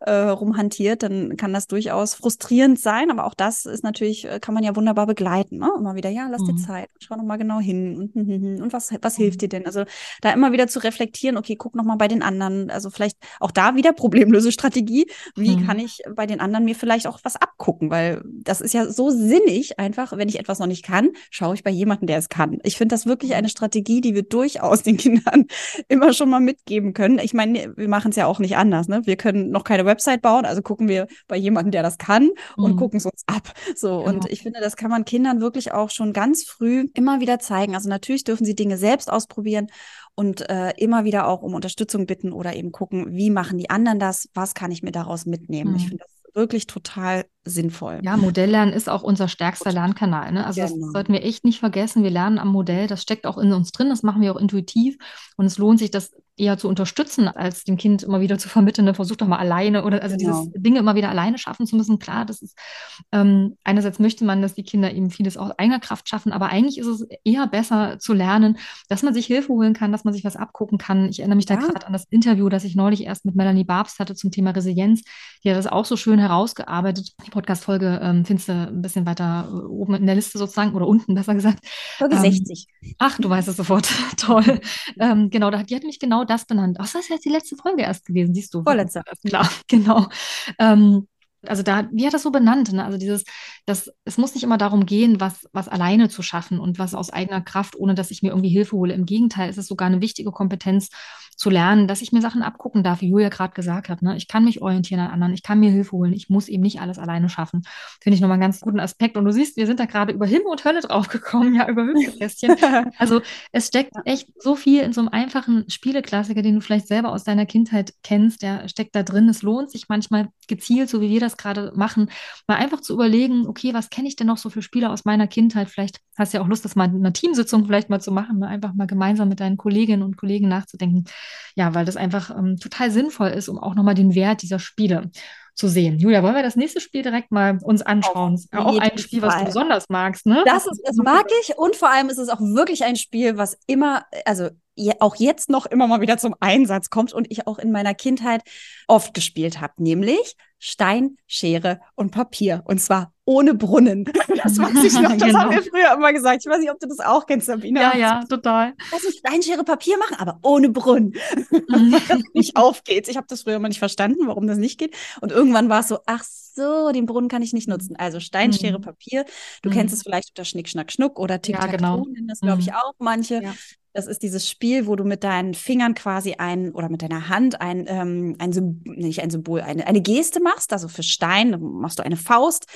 äh, rumhantiert, dann kann das durchaus frustrierend sein. Aber auch das ist natürlich, äh, kann man ja wunderbar begleiten. Ne? Immer wieder, ja, lass mhm. dir Zeit, schau noch mal genau hin und, und, und, und was, was hilft dir denn? Also da immer wieder zu reflektieren, okay, guck noch mal bei den anderen. Also vielleicht auch da wieder Probleme Problemlösestrategie. Wie mhm. kann ich bei den anderen mir vielleicht auch was abgucken? Weil das ist ja so sinnig einfach, wenn ich etwas noch nicht kann, schaue ich bei jemandem, der es kann. Ich finde das wirklich eine Strategie, die wir durchaus den Kindern immer schon mal mitgeben können. Ich meine, wir machen es ja auch nicht anders. Ne? Wir können noch keine Website bauen, also gucken wir bei jemandem, der das kann und mhm. gucken es uns ab. So, genau. und ich finde, das kann man Kindern wirklich auch schon ganz früh immer wieder zeigen. Also natürlich dürfen sie Dinge selbst ausprobieren und äh, immer wieder auch um Unterstützung bitten oder eben gucken, wie machen die anderen das, was kann ich mir daraus mitnehmen. Mhm. Ich finde das wirklich total sinnvoll. Ja, Modelllernen ist auch unser stärkster Lernkanal. Ne? Also genau. das sollten wir echt nicht vergessen. Wir lernen am Modell, das steckt auch in uns drin, das machen wir auch intuitiv. Und es lohnt sich, das eher zu unterstützen, als dem Kind immer wieder zu vermitteln, ne? versuch doch mal alleine oder also genau. dieses Dinge immer wieder alleine schaffen zu müssen. Klar, das ist ähm, einerseits möchte man, dass die Kinder eben vieles aus eigener Kraft schaffen, aber eigentlich ist es eher besser zu lernen, dass man sich Hilfe holen kann, dass man sich was abgucken kann. Ich erinnere mich ja. da gerade an das Interview, das ich neulich erst mit Melanie Barbst hatte zum Thema Resilienz. Die hat das auch so schön herausgearbeitet. Die Podcast-Folge ähm, findest du ein bisschen weiter äh, oben in der Liste sozusagen oder unten besser gesagt. Folge ähm, 60. Ach, du weißt es sofort. Toll. ähm, genau, da, die hat nämlich genau das benannt. Ach, das ist jetzt die letzte Folge erst gewesen, siehst du. Vorletzte. Klar, genau. Ähm, also da, wie hat das so benannt? Ne? Also dieses, das, es muss nicht immer darum gehen, was, was alleine zu schaffen und was aus eigener Kraft, ohne dass ich mir irgendwie Hilfe hole. Im Gegenteil, es ist sogar eine wichtige Kompetenz zu lernen, dass ich mir Sachen abgucken darf, wie Julia gerade gesagt hat. Ne? Ich kann mich orientieren an anderen, ich kann mir Hilfe holen, ich muss eben nicht alles alleine schaffen. Finde ich nochmal einen ganz guten Aspekt. Und du siehst, wir sind da gerade über Himmel und Hölle draufgekommen, ja, über Hüpfkästchen. also es steckt echt so viel in so einem einfachen Spieleklassiker, den du vielleicht selber aus deiner Kindheit kennst, der steckt da drin. Es lohnt sich manchmal gezielt, so wie wir das gerade machen, mal einfach zu überlegen, okay, was kenne ich denn noch so für Spiele aus meiner Kindheit? Vielleicht hast du ja auch Lust, das mal in einer Teamsitzung vielleicht mal zu machen, ne? einfach mal gemeinsam mit deinen Kolleginnen und Kollegen nachzudenken. Ja, weil das einfach ähm, total sinnvoll ist, um auch nochmal den Wert dieser Spiele zu sehen. Julia, wollen wir das nächste Spiel direkt mal uns anschauen? Auf auch ein Spiel, was du besonders magst, ne? Das, ist, das mag ich und vor allem ist es auch wirklich ein Spiel, was immer, also auch jetzt noch immer mal wieder zum Einsatz kommt und ich auch in meiner Kindheit oft gespielt habe, nämlich Stein, Schere und Papier. Und zwar ohne Brunnen. Das weiß ich noch. Das genau. haben wir früher immer gesagt. Ich weiß nicht, ob du das auch kennst, Sabine. Ja, ja, total. Lass uns Stein, Schere, Papier machen, aber ohne Brunnen. das nicht aufgeht. Ich habe das früher immer nicht verstanden, warum das nicht geht. Und irgendwann war es so, ach so, den Brunnen kann ich nicht nutzen. Also Stein, mhm. Schere, Papier. Du mhm. kennst es vielleicht unter Schnick, Schnack, Schnuck oder Tic-Tac-Toe ja, genau. das, glaube ich, mhm. auch manche. Ja. Das ist dieses Spiel, wo du mit deinen Fingern quasi ein oder mit deiner Hand ein, ähm, ein Symbol, nicht ein Symbol, eine, eine Geste machst. Also für Stein machst du eine Faust.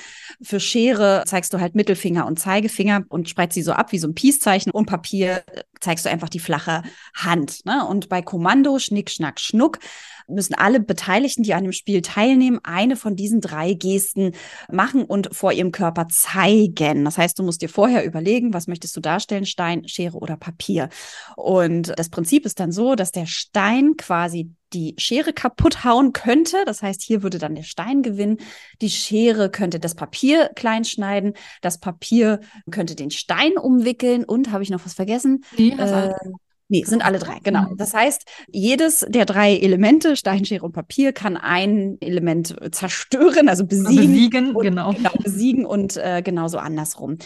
Für Schere zeigst du halt Mittelfinger und Zeigefinger und spreizst sie so ab wie so ein Peace-Zeichen. Und Papier zeigst du einfach die flache Hand. Ne? Und bei Kommando, Schnick, Schnack, Schnuck müssen alle Beteiligten, die an dem Spiel teilnehmen, eine von diesen drei Gesten machen und vor ihrem Körper zeigen. Das heißt, du musst dir vorher überlegen, was möchtest du darstellen, Stein, Schere oder Papier. Und das Prinzip ist dann so, dass der Stein quasi die Schere kaputt hauen könnte. Das heißt, hier würde dann der Stein gewinnen. Die Schere könnte das Papier klein schneiden. Das Papier könnte den Stein umwickeln. Und habe ich noch was vergessen? Nee, äh, Nee, sind alle drei, genau. Mhm. Das heißt, jedes der drei Elemente, Stein, Schere und Papier, kann ein Element zerstören, also besiegen. Besiegen, und, genau. genau. Besiegen und äh, genauso andersrum.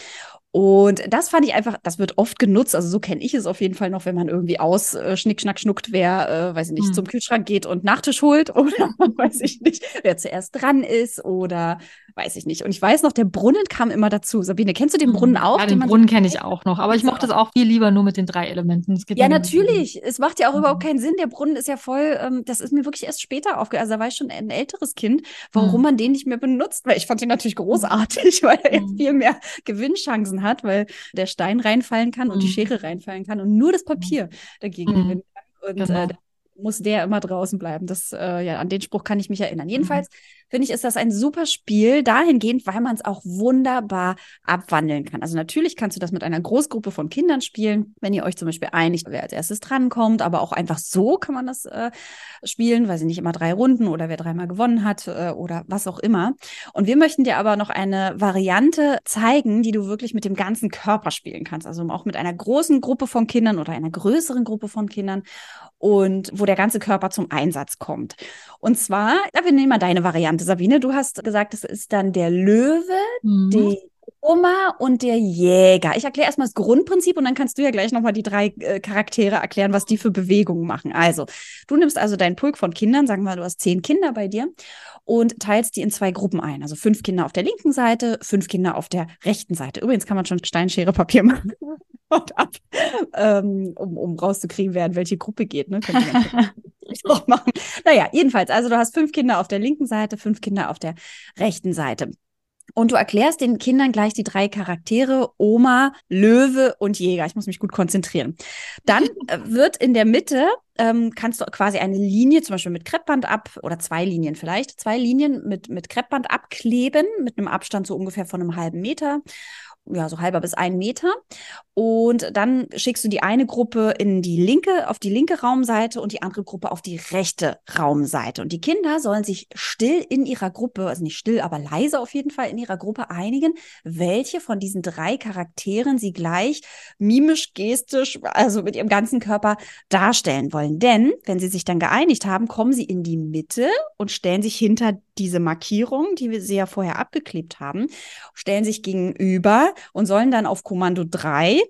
Und das fand ich einfach, das wird oft genutzt, also so kenne ich es auf jeden Fall noch, wenn man irgendwie aus äh, Schnick, Schnack, Schnuckt, wer, äh, weiß ich nicht, hm. zum Kühlschrank geht und Nachtisch holt oder weiß ich nicht, wer zuerst dran ist oder weiß ich nicht. Und ich weiß noch, der Brunnen kam immer dazu. Sabine, kennst du den Brunnen auch? Ja, den, den Brunnen kenne ich auch noch, aber ich mochte es auch viel lieber nur mit den drei Elementen. ja, natürlich. Es macht ja auch mhm. überhaupt keinen Sinn. Der Brunnen ist ja voll, ähm, das ist mir wirklich erst später aufgefallen. Also da war ich schon ein älteres Kind, warum mhm. man den nicht mehr benutzt, weil ich fand ihn natürlich großartig, weil er mhm. viel mehr Gewinnchancen hat, weil der Stein reinfallen kann und die mhm. Schere reinfallen kann und nur das Papier dagegen mhm. gewinnen kann. Und genau. äh, muss der immer draußen bleiben. Das, äh, ja, an den Spruch kann ich mich erinnern. Jedenfalls finde ich, ist das ein super Spiel dahingehend, weil man es auch wunderbar abwandeln kann. Also natürlich kannst du das mit einer Großgruppe von Kindern spielen, wenn ihr euch zum Beispiel einigt, wer als erstes drankommt, aber auch einfach so kann man das äh, spielen, weil sie nicht immer drei Runden oder wer dreimal gewonnen hat äh, oder was auch immer. Und wir möchten dir aber noch eine Variante zeigen, die du wirklich mit dem ganzen Körper spielen kannst. Also auch mit einer großen Gruppe von Kindern oder einer größeren Gruppe von Kindern und wo der ganze Körper zum Einsatz kommt. Und zwar, wir nehmen mal deine Variante, Sabine. Du hast gesagt, es ist dann der Löwe, mhm. die Oma und der Jäger. Ich erkläre erstmal das Grundprinzip und dann kannst du ja gleich nochmal die drei äh, Charaktere erklären, was die für Bewegungen machen. Also, du nimmst also deinen Pulk von Kindern, sagen wir mal, du hast zehn Kinder bei dir und teilst die in zwei Gruppen ein. Also fünf Kinder auf der linken Seite, fünf Kinder auf der rechten Seite. Übrigens kann man schon Steinschere Papier machen und ab, ähm, um, um rauszukriegen, wer in welche Gruppe geht. Ne? auch machen. Naja, jedenfalls, also du hast fünf Kinder auf der linken Seite, fünf Kinder auf der rechten Seite. Und du erklärst den Kindern gleich die drei Charaktere, Oma, Löwe und Jäger. Ich muss mich gut konzentrieren. Dann äh, wird in der Mitte, ähm, kannst du quasi eine Linie, zum Beispiel mit Kreppband ab, oder zwei Linien vielleicht, zwei Linien mit, mit Kreppband abkleben, mit einem Abstand so ungefähr von einem halben Meter ja, so halber bis ein Meter. Und dann schickst du die eine Gruppe in die linke, auf die linke Raumseite und die andere Gruppe auf die rechte Raumseite. Und die Kinder sollen sich still in ihrer Gruppe, also nicht still, aber leise auf jeden Fall in ihrer Gruppe einigen, welche von diesen drei Charakteren sie gleich mimisch, gestisch, also mit ihrem ganzen Körper darstellen wollen. Denn wenn sie sich dann geeinigt haben, kommen sie in die Mitte und stellen sich hinter diese Markierung, die wir sie ja vorher abgeklebt haben, stellen sich gegenüber und sollen dann auf Kommando 3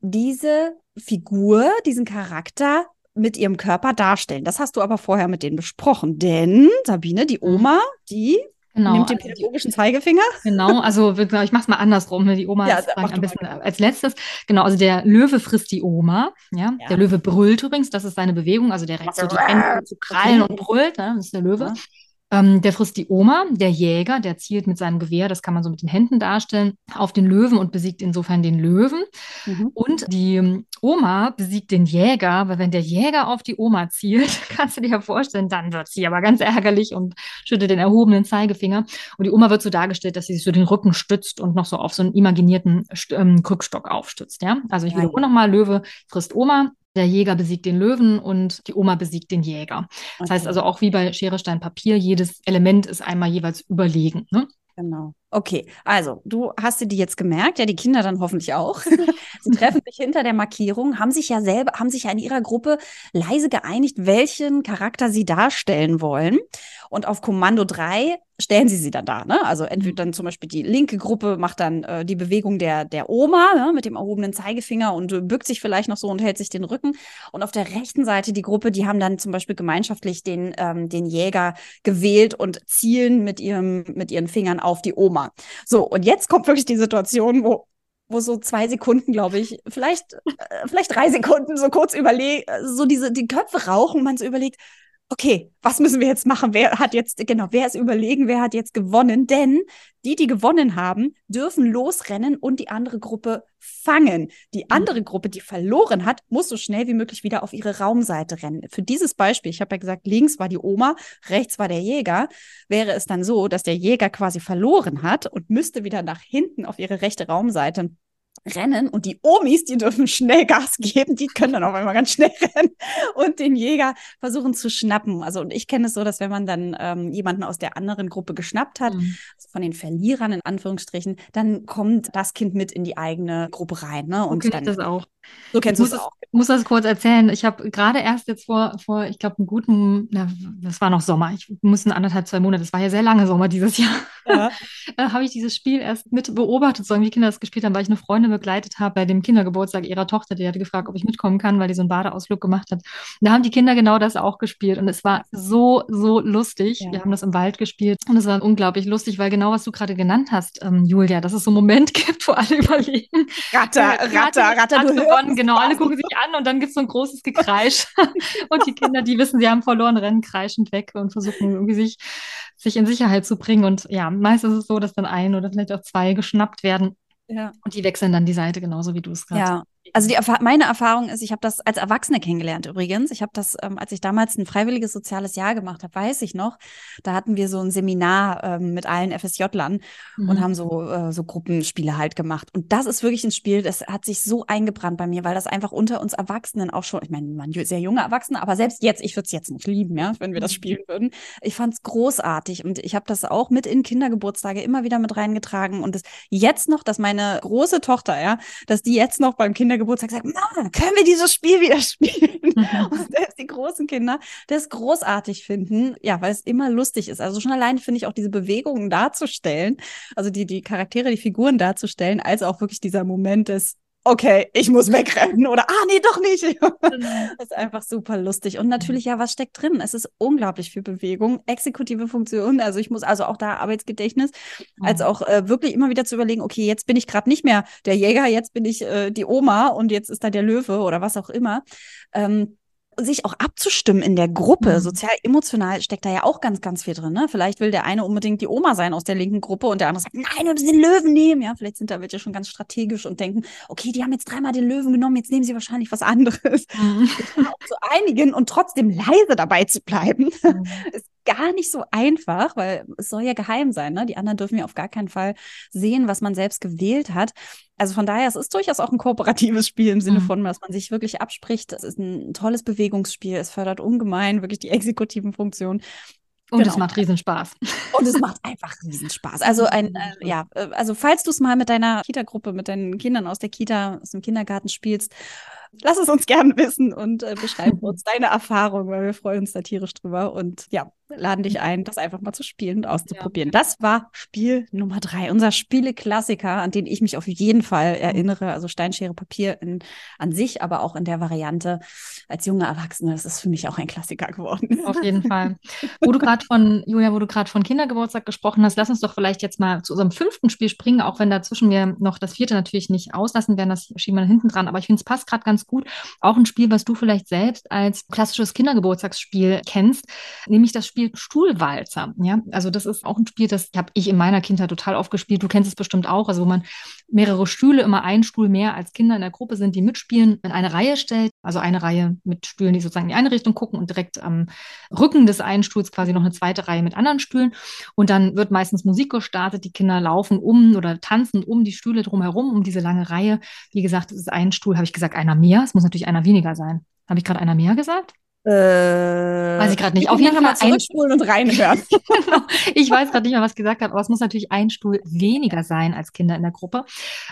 diese Figur, diesen Charakter mit ihrem Körper darstellen. Das hast du aber vorher mit denen besprochen, denn Sabine, die mhm. Oma, die Genau, Nimmt den also pädagogischen Zeigefinger? Genau, also ich mache es mal andersrum. Die Oma ja, ist ein bisschen als letztes. Genau, also der Löwe frisst die Oma. Ja? ja? Der Löwe brüllt übrigens, das ist seine Bewegung. Also der reckt so die Hände zu krallen und brüllt. Ne? Das ist der Löwe. Ja. Ähm, der frisst die Oma, der Jäger, der zielt mit seinem Gewehr, das kann man so mit den Händen darstellen, auf den Löwen und besiegt insofern den Löwen. Mhm. Und die ähm, Oma besiegt den Jäger, weil wenn der Jäger auf die Oma zielt, kannst du dir ja vorstellen, dann wird sie aber ganz ärgerlich und schüttet den erhobenen Zeigefinger. Und die Oma wird so dargestellt, dass sie sich so den Rücken stützt und noch so auf so einen imaginierten ähm, Krückstock aufstützt. Ja? Also ich wiederhole nochmal, Löwe frisst Oma, der Jäger besiegt den Löwen und die Oma besiegt den Jäger. Das okay. heißt also auch wie bei Schere, Stein, Papier, jedes Element ist einmal jeweils überlegen. Ne? Genau. Okay, also du hast dir die jetzt gemerkt, ja, die Kinder dann hoffentlich auch. Sie treffen sich hinter der Markierung, haben sich ja selber, haben sich ja in ihrer Gruppe leise geeinigt, welchen Charakter sie darstellen wollen. Und auf Kommando 3 stellen sie sie dann da. Ne? Also entweder mhm. dann zum Beispiel die linke Gruppe macht dann äh, die Bewegung der, der Oma ne? mit dem erhobenen Zeigefinger und äh, bückt sich vielleicht noch so und hält sich den Rücken. Und auf der rechten Seite die Gruppe, die haben dann zum Beispiel gemeinschaftlich den, ähm, den Jäger gewählt und zielen mit, ihrem, mit ihren Fingern auf die Oma. So, und jetzt kommt wirklich die Situation, wo wo so zwei Sekunden, glaube ich, vielleicht, äh, vielleicht drei Sekunden so kurz überlegen, so diese, die Köpfe rauchen, man so überlegt, okay, was müssen wir jetzt machen? Wer hat jetzt, genau, wer ist überlegen, wer hat jetzt gewonnen? Denn die, die gewonnen haben, dürfen losrennen und die andere Gruppe fangen. Die mhm. andere Gruppe, die verloren hat, muss so schnell wie möglich wieder auf ihre Raumseite rennen. Für dieses Beispiel, ich habe ja gesagt, links war die Oma, rechts war der Jäger, wäre es dann so, dass der Jäger quasi verloren hat und müsste wieder nach hinten auf ihre rechte Raumseite rennen und die Omis, die dürfen schnell Gas geben, die können dann auf einmal ganz schnell rennen und den Jäger versuchen zu schnappen. Also und ich kenne es so, dass wenn man dann ähm, jemanden aus der anderen Gruppe geschnappt hat, mhm. also von den Verlierern in Anführungsstrichen, dann kommt das Kind mit in die eigene Gruppe rein. Ne? Und okay, dann, das auch. So kennst du es auch. Ich muss das kurz erzählen. Ich habe gerade erst jetzt vor, vor ich glaube, einem guten, na, das war noch Sommer. Ich muss anderthalb, zwei Monate, das war ja sehr lange Sommer dieses Jahr. Ja. äh, habe ich dieses Spiel erst mit beobachtet, so wie Kinder das gespielt haben, weil ich eine Freundin begleitet habe bei dem Kindergeburtstag ihrer Tochter. Die hatte gefragt, ob ich mitkommen kann, weil die so einen Badeausflug gemacht hat. Und da haben die Kinder genau das auch gespielt. Und es war so, so lustig. Ja. Wir haben das im Wald gespielt. Und es war unglaublich lustig, weil genau was du gerade genannt hast, ähm, Julia, dass es so einen Moment gibt, wo alle überlegen. Ratter, äh, Ratter, Ratter, du hörst gewonnen, genau. Alle gucken sich an und dann gibt es so ein großes Gekreisch. und die Kinder, die wissen, sie haben verloren, rennen kreischend weg und versuchen irgendwie sich, sich in Sicherheit zu bringen. Und ja, meistens ist es so, dass dann ein oder vielleicht auch zwei geschnappt werden. Ja. Und die wechseln dann die Seite, genauso wie du es gerade ja. Also die, meine Erfahrung ist, ich habe das als Erwachsene kennengelernt übrigens. Ich habe das, ähm, als ich damals ein freiwilliges soziales Jahr gemacht habe, weiß ich noch, da hatten wir so ein Seminar ähm, mit allen FSJ-Lern mhm. und haben so, äh, so Gruppenspiele halt gemacht. Und das ist wirklich ein Spiel, das hat sich so eingebrannt bei mir, weil das einfach unter uns Erwachsenen auch schon, ich meine, man sehr junge Erwachsene, aber selbst jetzt, ich würde es jetzt nicht lieben, ja, wenn wir das mhm. spielen würden. Ich fand es großartig und ich habe das auch mit in Kindergeburtstage immer wieder mit reingetragen und das jetzt noch, dass meine große Tochter, ja, dass die jetzt noch beim Kindergeburtstag Geburtstag gesagt, Mama, können wir dieses Spiel wieder spielen? Mhm. Und selbst die großen Kinder das großartig finden, ja, weil es immer lustig ist. Also schon alleine finde ich auch diese Bewegungen darzustellen, also die, die Charaktere, die Figuren darzustellen, als auch wirklich dieser Moment des okay, ich muss wegrennen oder ah, nee, doch nicht. Genau. das ist einfach super lustig. Und natürlich, ja, was steckt drin? Es ist unglaublich viel Bewegung, exekutive Funktion. Also ich muss also auch da Arbeitsgedächtnis, als mhm. auch äh, wirklich immer wieder zu überlegen, okay, jetzt bin ich gerade nicht mehr der Jäger, jetzt bin ich äh, die Oma und jetzt ist da der Löwe oder was auch immer. Ähm, sich auch abzustimmen in der Gruppe. Mhm. Sozial, emotional steckt da ja auch ganz, ganz viel drin. Ne? Vielleicht will der eine unbedingt die Oma sein aus der linken Gruppe und der andere sagt, nein, wir müssen den Löwen nehmen. Ja, vielleicht sind da welche schon ganz strategisch und denken, okay, die haben jetzt dreimal den Löwen genommen, jetzt nehmen sie wahrscheinlich was anderes. Mhm. zu einigen und trotzdem leise dabei zu bleiben, mhm. ist gar nicht so einfach, weil es soll ja geheim sein. Ne? Die anderen dürfen ja auf gar keinen Fall sehen, was man selbst gewählt hat. Also von daher, es ist durchaus auch ein kooperatives Spiel im Sinne mhm. von, dass man sich wirklich abspricht. Es ist ein tolles Bewegungsspiel. Es fördert ungemein wirklich die exekutiven Funktionen. Und genau. es macht Riesenspaß. Und es macht einfach Riesenspaß. Also ein, äh, ja, äh, also falls du es mal mit deiner Kita-Gruppe, mit deinen Kindern aus der Kita, aus dem Kindergarten spielst lass es uns gerne wissen und äh, beschreib uns deine Erfahrung, weil wir freuen uns da tierisch drüber und ja, laden dich ein, das einfach mal zu spielen und auszuprobieren. Ja. Das war Spiel Nummer drei, unser Spieleklassiker, an den ich mich auf jeden Fall erinnere. Also Steinschere Papier in, an sich, aber auch in der Variante als junge Erwachsene. Das ist für mich auch ein Klassiker geworden. Auf jeden Fall. Wo du gerade von, Julia, wo du gerade von Kindergeburtstag gesprochen hast, lass uns doch vielleicht jetzt mal zu unserem fünften Spiel springen, auch wenn dazwischen wir noch das vierte natürlich nicht auslassen werden, das schieben wir hinten dran. Aber ich finde, es passt gerade ganz gut. Auch ein Spiel, was du vielleicht selbst als klassisches Kindergeburtstagsspiel kennst, nämlich das Spiel Stuhlwalzer. Ja, also das ist auch ein Spiel, das habe ich in meiner Kindheit total oft gespielt. Du kennst es bestimmt auch, also wo man mehrere Stühle, immer ein Stuhl mehr als Kinder in der Gruppe sind, die mitspielen, in eine Reihe stellt. Also eine Reihe mit Stühlen, die sozusagen in die eine Richtung gucken und direkt am Rücken des einen Stuhls quasi noch eine zweite Reihe mit anderen Stühlen. Und dann wird meistens Musik gestartet. Die Kinder laufen um oder tanzen um die Stühle drumherum, um diese lange Reihe. Wie gesagt, es ist ein Stuhl, habe ich gesagt, einer mehr. Es muss natürlich einer weniger sein. Habe ich gerade einer mehr gesagt? Äh, weiß ich gerade nicht. Auf jeden Fall mal einspulen und reinhören. genau. Ich weiß gerade nicht mehr, was ich gesagt habe, aber es muss natürlich ein Stuhl weniger sein als Kinder in der Gruppe.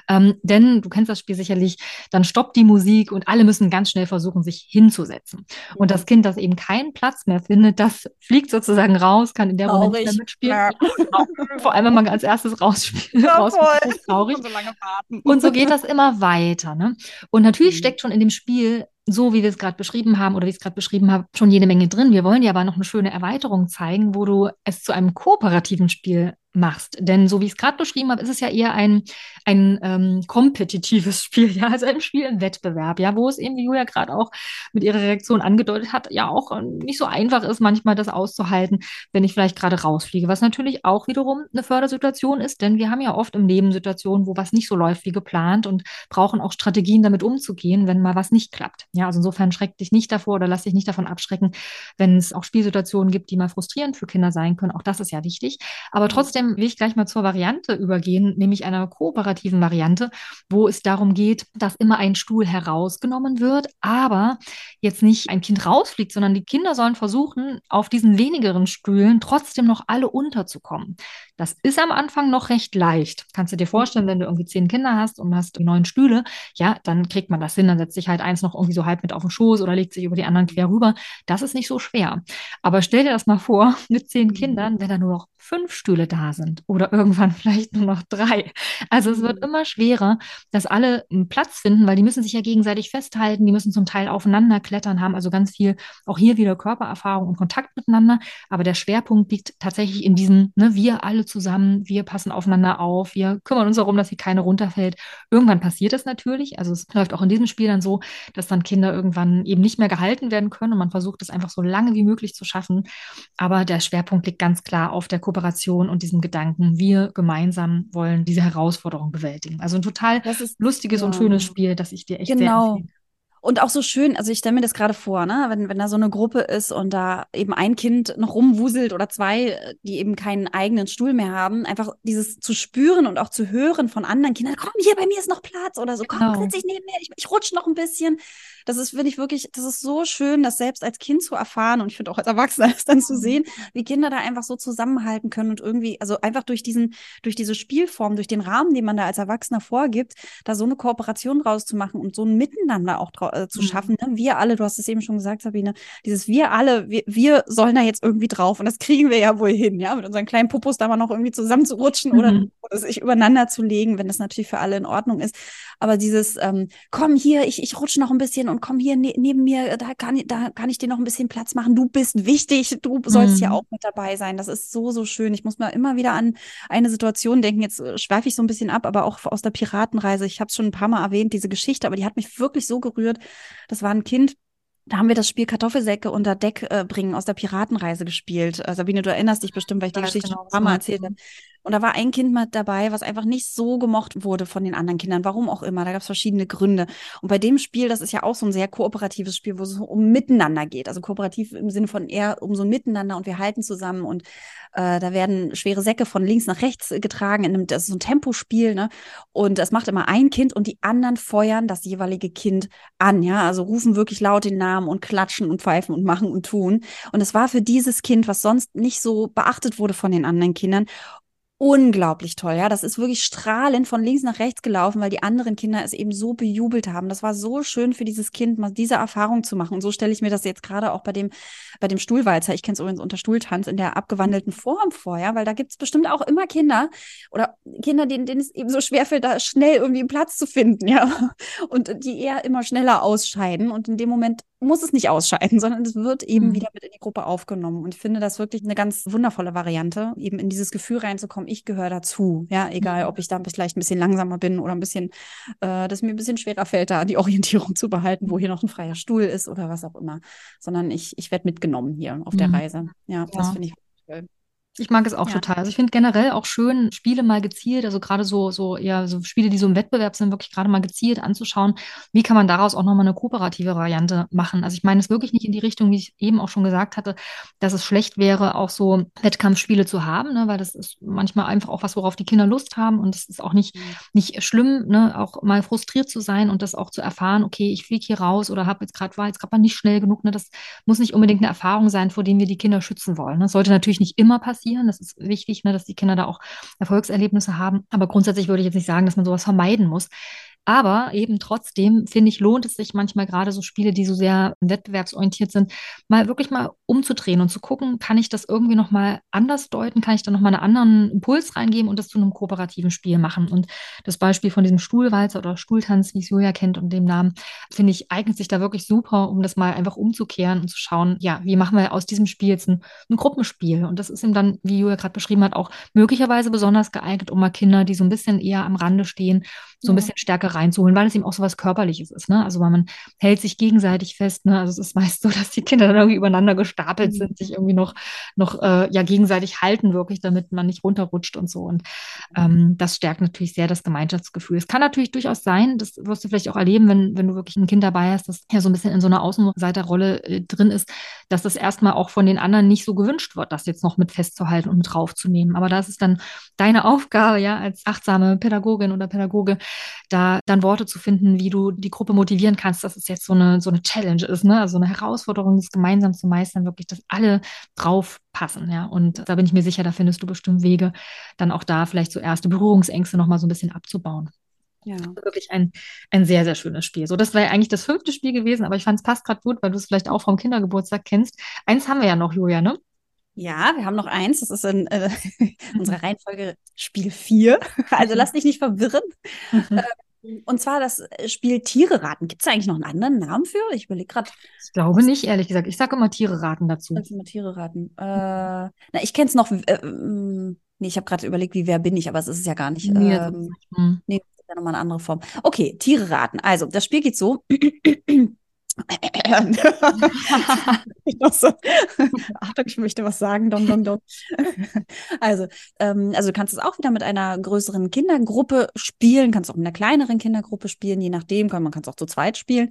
Ähm, denn du kennst das Spiel sicherlich, dann stoppt die Musik und alle müssen ganz schnell versuchen, sich hinzusetzen. Und das Kind, das eben keinen Platz mehr findet, das fliegt sozusagen raus, kann in der Runde nicht mehr mitspielen. Ja. Vor allem, wenn man als erstes rausspielt. Ja, traurig. Und so, und so geht das immer weiter. Ne? Und natürlich mhm. steckt schon in dem Spiel so wie wir es gerade beschrieben haben oder wie ich es gerade beschrieben habe, schon jede Menge drin. Wir wollen dir aber noch eine schöne Erweiterung zeigen, wo du es zu einem kooperativen Spiel machst. Denn so wie ich es gerade beschrieben habe, ist es ja eher ein, ein ähm, kompetitives Spiel, ja, also ein Spiel im Wettbewerb, ja, wo es eben, wie Julia gerade auch mit ihrer Reaktion angedeutet hat, ja auch äh, nicht so einfach ist, manchmal das auszuhalten, wenn ich vielleicht gerade rausfliege. Was natürlich auch wiederum eine Fördersituation ist, denn wir haben ja oft im Leben Situationen, wo was nicht so läuft wie geplant und brauchen auch Strategien, damit umzugehen, wenn mal was nicht klappt. Ja, also insofern schreck dich nicht davor oder lass dich nicht davon abschrecken, wenn es auch Spielsituationen gibt, die mal frustrierend für Kinder sein können. Auch das ist ja wichtig. Aber mhm. trotzdem trotzdem will ich gleich mal zur Variante übergehen, nämlich einer kooperativen Variante, wo es darum geht, dass immer ein Stuhl herausgenommen wird, aber jetzt nicht ein Kind rausfliegt, sondern die Kinder sollen versuchen, auf diesen wenigeren Stühlen trotzdem noch alle unterzukommen. Das ist am Anfang noch recht leicht. Kannst du dir vorstellen, wenn du irgendwie zehn Kinder hast und hast neun Stühle, ja, dann kriegt man das hin, dann setzt sich halt eins noch irgendwie so halb mit auf den Schoß oder legt sich über die anderen quer rüber. Das ist nicht so schwer. Aber stell dir das mal vor, mit zehn Kindern, wenn da nur noch fünf Stühle da sind oder irgendwann vielleicht nur noch drei. Also es wird mhm. immer schwerer, dass alle einen Platz finden, weil die müssen sich ja gegenseitig festhalten, die müssen zum Teil aufeinander klettern, haben also ganz viel auch hier wieder Körpererfahrung und Kontakt miteinander. Aber der Schwerpunkt liegt tatsächlich in diesem, ne, wir alle zusammen, wir passen aufeinander auf, wir kümmern uns darum, dass hier keine runterfällt. Irgendwann passiert das natürlich. Also es läuft auch in diesem Spiel dann so, dass dann Kinder irgendwann eben nicht mehr gehalten werden können und man versucht es einfach so lange wie möglich zu schaffen. Aber der Schwerpunkt liegt ganz klar auf der Kooperation und diesem Gedanken, wir gemeinsam wollen diese Herausforderung bewältigen. Also ein total lustiges ja. und schönes Spiel, das ich dir echt genau. sehr. Und auch so schön, also ich stelle mir das gerade vor, ne, wenn, wenn da so eine Gruppe ist und da eben ein Kind noch rumwuselt oder zwei, die eben keinen eigenen Stuhl mehr haben, einfach dieses zu spüren und auch zu hören von anderen Kindern, komm hier, bei mir ist noch Platz oder so, komm, genau. setz dich neben mir, ich, ich rutsch noch ein bisschen. Das ist, finde ich wirklich, das ist so schön, das selbst als Kind zu erfahren und ich finde auch als Erwachsener das dann zu mhm. sehen, wie Kinder da einfach so zusammenhalten können und irgendwie, also einfach durch diesen, durch diese Spielform, durch den Rahmen, den man da als Erwachsener vorgibt, da so eine Kooperation rauszumachen und so ein Miteinander auch äh, zu mhm. schaffen. Ne? Wir alle, du hast es eben schon gesagt, Sabine, dieses wir alle, wir, wir sollen da jetzt irgendwie drauf und das kriegen wir ja wohl hin, ja, mit unseren kleinen Popos da mal noch irgendwie zusammen zu rutschen mhm. oder, oder sich übereinander zu legen, wenn das natürlich für alle in Ordnung ist. Aber dieses, ähm, komm hier, ich, ich rutsche noch ein bisschen und komm hier ne neben mir, da kann, da kann ich dir noch ein bisschen Platz machen. Du bist wichtig, du sollst mhm. ja auch mit dabei sein. Das ist so, so schön. Ich muss mal immer wieder an eine Situation denken. Jetzt äh, schweife ich so ein bisschen ab, aber auch aus der Piratenreise. Ich habe es schon ein paar Mal erwähnt, diese Geschichte, aber die hat mich wirklich so gerührt. Das war ein Kind, da haben wir das Spiel Kartoffelsäcke unter Deck äh, bringen aus der Piratenreise gespielt. Äh, Sabine, du erinnerst dich bestimmt, weil ich die Geschichte genau, schon ein paar Mal erzählt habe. Und da war ein Kind mit dabei, was einfach nicht so gemocht wurde von den anderen Kindern. Warum auch immer. Da gab es verschiedene Gründe. Und bei dem Spiel, das ist ja auch so ein sehr kooperatives Spiel, wo es um Miteinander geht. Also kooperativ im Sinne von eher um so ein Miteinander und wir halten zusammen und äh, da werden schwere Säcke von links nach rechts getragen. In einem, das ist so ein Tempospiel, ne? Und das macht immer ein Kind und die anderen feuern das jeweilige Kind an, ja. Also rufen wirklich laut den Namen und klatschen und pfeifen und machen und tun. Und es war für dieses Kind, was sonst nicht so beachtet wurde von den anderen Kindern, unglaublich toll. Ja, das ist wirklich strahlend von links nach rechts gelaufen, weil die anderen Kinder es eben so bejubelt haben. Das war so schön für dieses Kind, mal diese Erfahrung zu machen. Und so stelle ich mir das jetzt gerade auch bei dem, bei dem Stuhlwalzer, ich kenne es übrigens unter Stuhltanz, in der abgewandelten Form vor, ja, weil da gibt es bestimmt auch immer Kinder oder Kinder, denen, denen es eben so schwerfällt, da schnell irgendwie einen Platz zu finden, ja. Und die eher immer schneller ausscheiden. Und in dem Moment muss es nicht ausscheiden, sondern es wird eben mhm. wieder mit in die Gruppe aufgenommen. Und ich finde das wirklich eine ganz wundervolle Variante, eben in dieses Gefühl reinzukommen, ich gehöre dazu. Ja, egal, mhm. ob ich da vielleicht ein bisschen langsamer bin oder ein bisschen, äh, dass mir ein bisschen schwerer fällt, da die Orientierung zu behalten, wo hier noch ein freier Stuhl ist oder was auch immer. Sondern ich, ich werde mitgenommen hier auf der mhm. Reise. Ja, ja. das finde ich toll. Ich mag es auch ja. total. Also ich finde generell auch schön, Spiele mal gezielt, also gerade so, so eher so Spiele, die so im Wettbewerb sind, wirklich gerade mal gezielt anzuschauen, wie kann man daraus auch nochmal eine kooperative Variante machen. Also ich meine es wirklich nicht in die Richtung, wie ich eben auch schon gesagt hatte, dass es schlecht wäre, auch so Wettkampfspiele zu haben, ne? weil das ist manchmal einfach auch was, worauf die Kinder Lust haben und es ist auch nicht, mhm. nicht schlimm, ne? auch mal frustriert zu sein und das auch zu erfahren, okay, ich fliege hier raus oder habe jetzt gerade, war jetzt gerade mal nicht schnell genug. Ne? Das muss nicht unbedingt eine Erfahrung sein, vor dem wir die Kinder schützen wollen. Das sollte natürlich nicht immer passieren passieren. Das ist wichtig, ne, dass die Kinder da auch Erfolgserlebnisse haben. Aber grundsätzlich würde ich jetzt nicht sagen, dass man sowas vermeiden muss. Aber eben trotzdem, finde ich, lohnt es sich manchmal gerade so Spiele, die so sehr wettbewerbsorientiert sind, mal wirklich mal umzudrehen und zu gucken, kann ich das irgendwie nochmal anders deuten? Kann ich da nochmal einen anderen Impuls reingeben und das zu einem kooperativen Spiel machen? Und das Beispiel von diesem Stuhlwalzer oder Stuhltanz, wie es Julia kennt und dem Namen, finde ich, eignet sich da wirklich super, um das mal einfach umzukehren und zu schauen, ja, wie machen wir aus diesem Spiel jetzt ein, ein Gruppenspiel? Und das ist eben dann, wie Julia gerade beschrieben hat, auch möglicherweise besonders geeignet, um mal Kinder, die so ein bisschen eher am Rande stehen, so ein bisschen stärker reinzuholen, weil es eben auch so was Körperliches ist. Ne? Also weil man hält sich gegenseitig fest. Ne? Also es ist meist so, dass die Kinder dann irgendwie übereinander gestapelt mhm. sind, sich irgendwie noch, noch äh, ja gegenseitig halten, wirklich, damit man nicht runterrutscht und so. Und ähm, das stärkt natürlich sehr das Gemeinschaftsgefühl. Es kann natürlich durchaus sein, das wirst du vielleicht auch erleben, wenn, wenn du wirklich ein Kind dabei hast, das ja so ein bisschen in so einer Außenseiterrolle äh, drin ist, dass das erstmal auch von den anderen nicht so gewünscht wird, das jetzt noch mit festzuhalten und mit draufzunehmen. Aber das ist dann deine Aufgabe, ja, als achtsame Pädagogin oder Pädagoge, da dann Worte zu finden, wie du die Gruppe motivieren kannst, dass es jetzt so eine, so eine Challenge ist, ne? Also eine Herausforderung, das gemeinsam zu meistern, wirklich, dass alle drauf passen, ja. Und da bin ich mir sicher, da findest du bestimmt Wege, dann auch da vielleicht so erste Berührungsängste nochmal so ein bisschen abzubauen. Ja. Wirklich ein, ein sehr, sehr schönes Spiel. So, das wäre eigentlich das fünfte Spiel gewesen, aber ich fand es passt gerade gut, weil du es vielleicht auch vom Kindergeburtstag kennst. Eins haben wir ja noch, Julia, ne? Ja, wir haben noch eins. Das ist in äh, unserer Reihenfolge Spiel 4. Also lass dich nicht verwirren. Mhm. Ähm, und zwar das äh, Spiel Tiere raten. Gibt es eigentlich noch einen anderen Namen für? Ich überlege gerade. Ich glaube nicht, ehrlich gesagt. Ich sage immer Tiere raten dazu. Ich immer Tiere raten. Äh, na, ich kenne es noch. Äh, mm, nee, ich habe gerade überlegt, wie wer bin ich, aber es ist es ja gar nicht. Nee, ähm, nee das ist ja nochmal eine andere Form. Okay, Tiere raten. Also, das Spiel geht so. So, Achtung, ich möchte was sagen. Dong, dong, dong. Also, ähm, also du kannst es auch wieder mit einer größeren Kindergruppe spielen, kannst auch mit einer kleineren Kindergruppe spielen, je nachdem, man kann es auch zu zweit spielen.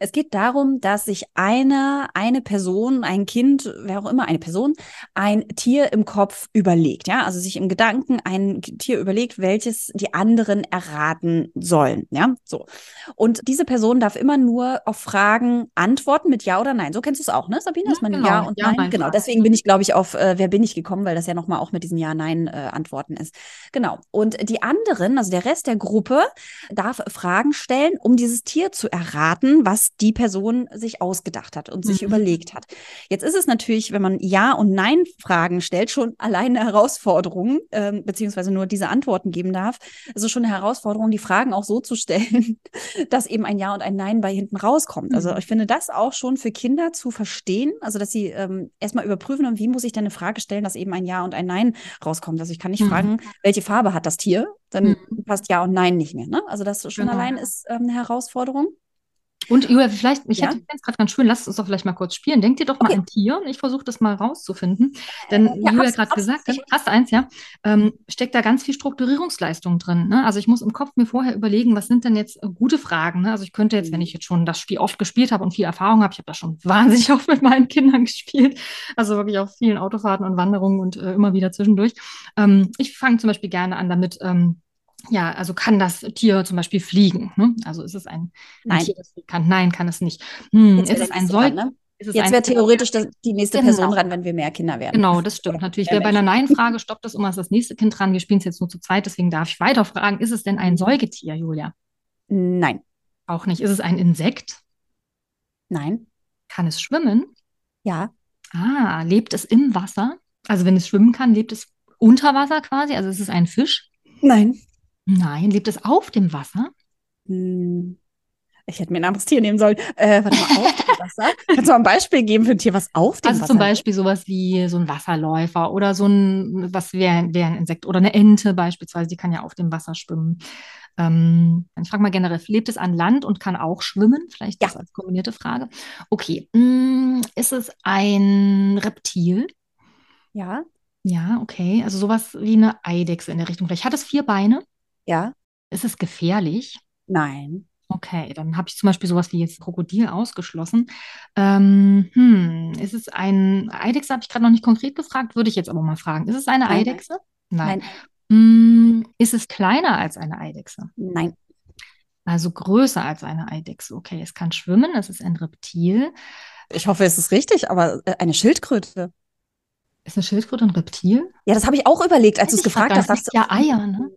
Es geht darum, dass sich eine, eine Person, ein Kind, wer auch immer, eine Person, ein Tier im Kopf überlegt. Ja, also sich im Gedanken ein Tier überlegt, welches die anderen erraten sollen. Ja, so. Und diese Person darf immer nur auf Fragen Fragen antworten mit Ja oder Nein. So kennst du es auch, ne, Sabine? Dass man genau. Ja und ja, Nein. Genau. Deswegen bin ich, glaube ich, auf äh, Wer bin ich gekommen, weil das ja nochmal auch mit diesen Ja-Nein-Antworten äh, ist. Genau. Und die anderen, also der Rest der Gruppe, darf Fragen stellen, um dieses Tier zu erraten, was die Person sich ausgedacht hat und mhm. sich überlegt hat. Jetzt ist es natürlich, wenn man Ja und Nein-Fragen stellt, schon alleine eine Herausforderung, äh, beziehungsweise nur diese Antworten geben darf. Es ist schon eine Herausforderung, die Fragen auch so zu stellen, dass eben ein Ja und ein Nein bei hinten rauskommt. Also ich finde das auch schon für Kinder zu verstehen, also dass sie ähm, erstmal überprüfen, wie muss ich denn eine Frage stellen, dass eben ein Ja und ein Nein rauskommt. Also ich kann nicht mhm. fragen, welche Farbe hat das Tier, dann mhm. passt Ja und Nein nicht mehr. Ne? Also das schon genau. allein ist ähm, eine Herausforderung. Und Julia, vielleicht, ich ja? hätte es gerade ganz schön, lass uns doch vielleicht mal kurz spielen. Denk dir doch mal okay. ein Tier und ich versuche das mal rauszufinden. Denn ja, Julia gerade gesagt hat, hast eins, ja, ähm, steckt da ganz viel Strukturierungsleistung drin. Ne? Also ich muss im Kopf mir vorher überlegen, was sind denn jetzt äh, gute Fragen? Ne? Also ich könnte jetzt, wenn ich jetzt schon das Spiel oft gespielt habe und viel Erfahrung habe, ich habe das schon wahnsinnig oft mit meinen Kindern gespielt, also wirklich auf vielen Autofahrten und Wanderungen und äh, immer wieder zwischendurch. Ähm, ich fange zum Beispiel gerne an damit, ähm, ja, also kann das Tier zum Beispiel fliegen? Ne? Also ist es ein, ein Nein. Tier, das kann? Nein, kann es nicht. Hm, ist es ein Säugetier? Ne? Jetzt wäre theoretisch das, die nächste genau. Person dran, wenn wir mehr Kinder werden. Genau, das stimmt. Natürlich wäre bei einer Nein-Frage, stoppt das immer das nächste Kind dran. Wir spielen es jetzt nur zu zweit, deswegen darf ich weiter fragen. Ist es denn ein Säugetier, Julia? Nein. Auch nicht. Ist es ein Insekt? Nein. Kann es schwimmen? Ja. Ah, lebt es im Wasser? Also wenn es schwimmen kann, lebt es unter Wasser quasi? Also ist es ein Fisch? Nein. Nein, lebt es auf dem Wasser? Hm. Ich hätte mir ein anderes Tier nehmen sollen. Äh, warte mal, auf dem Wasser. Kannst du mal ein Beispiel geben für ein Tier, was auf dem also Wasser Also zum Beispiel ist? sowas wie so ein Wasserläufer oder so ein, was wäre wär ein Insekt oder eine Ente beispielsweise, die kann ja auf dem Wasser schwimmen. Ähm, ich frage mal generell, lebt es an Land und kann auch schwimmen? Vielleicht ja. das als kombinierte Frage. Okay, hm, ist es ein Reptil? Ja. Ja, okay. Also sowas wie eine Eidechse in der Richtung. Vielleicht hat es vier Beine. Ja. Ist es gefährlich? Nein. Okay, dann habe ich zum Beispiel sowas wie jetzt Krokodil ausgeschlossen. Ähm, hm, ist es ein Eidechse? Habe ich gerade noch nicht konkret gefragt, würde ich jetzt aber mal fragen. Ist es eine Nein. Eidechse? Nein. Hm, ist es kleiner als eine Eidechse? Nein. Also größer als eine Eidechse. Okay, es kann schwimmen, es ist ein Reptil. Ich hoffe, es ist richtig, aber äh, eine Schildkröte. Ist eine Schildkröte ein Reptil? Ja, das habe ich auch überlegt, als du es gefragt hast. Das ja Eier, ne?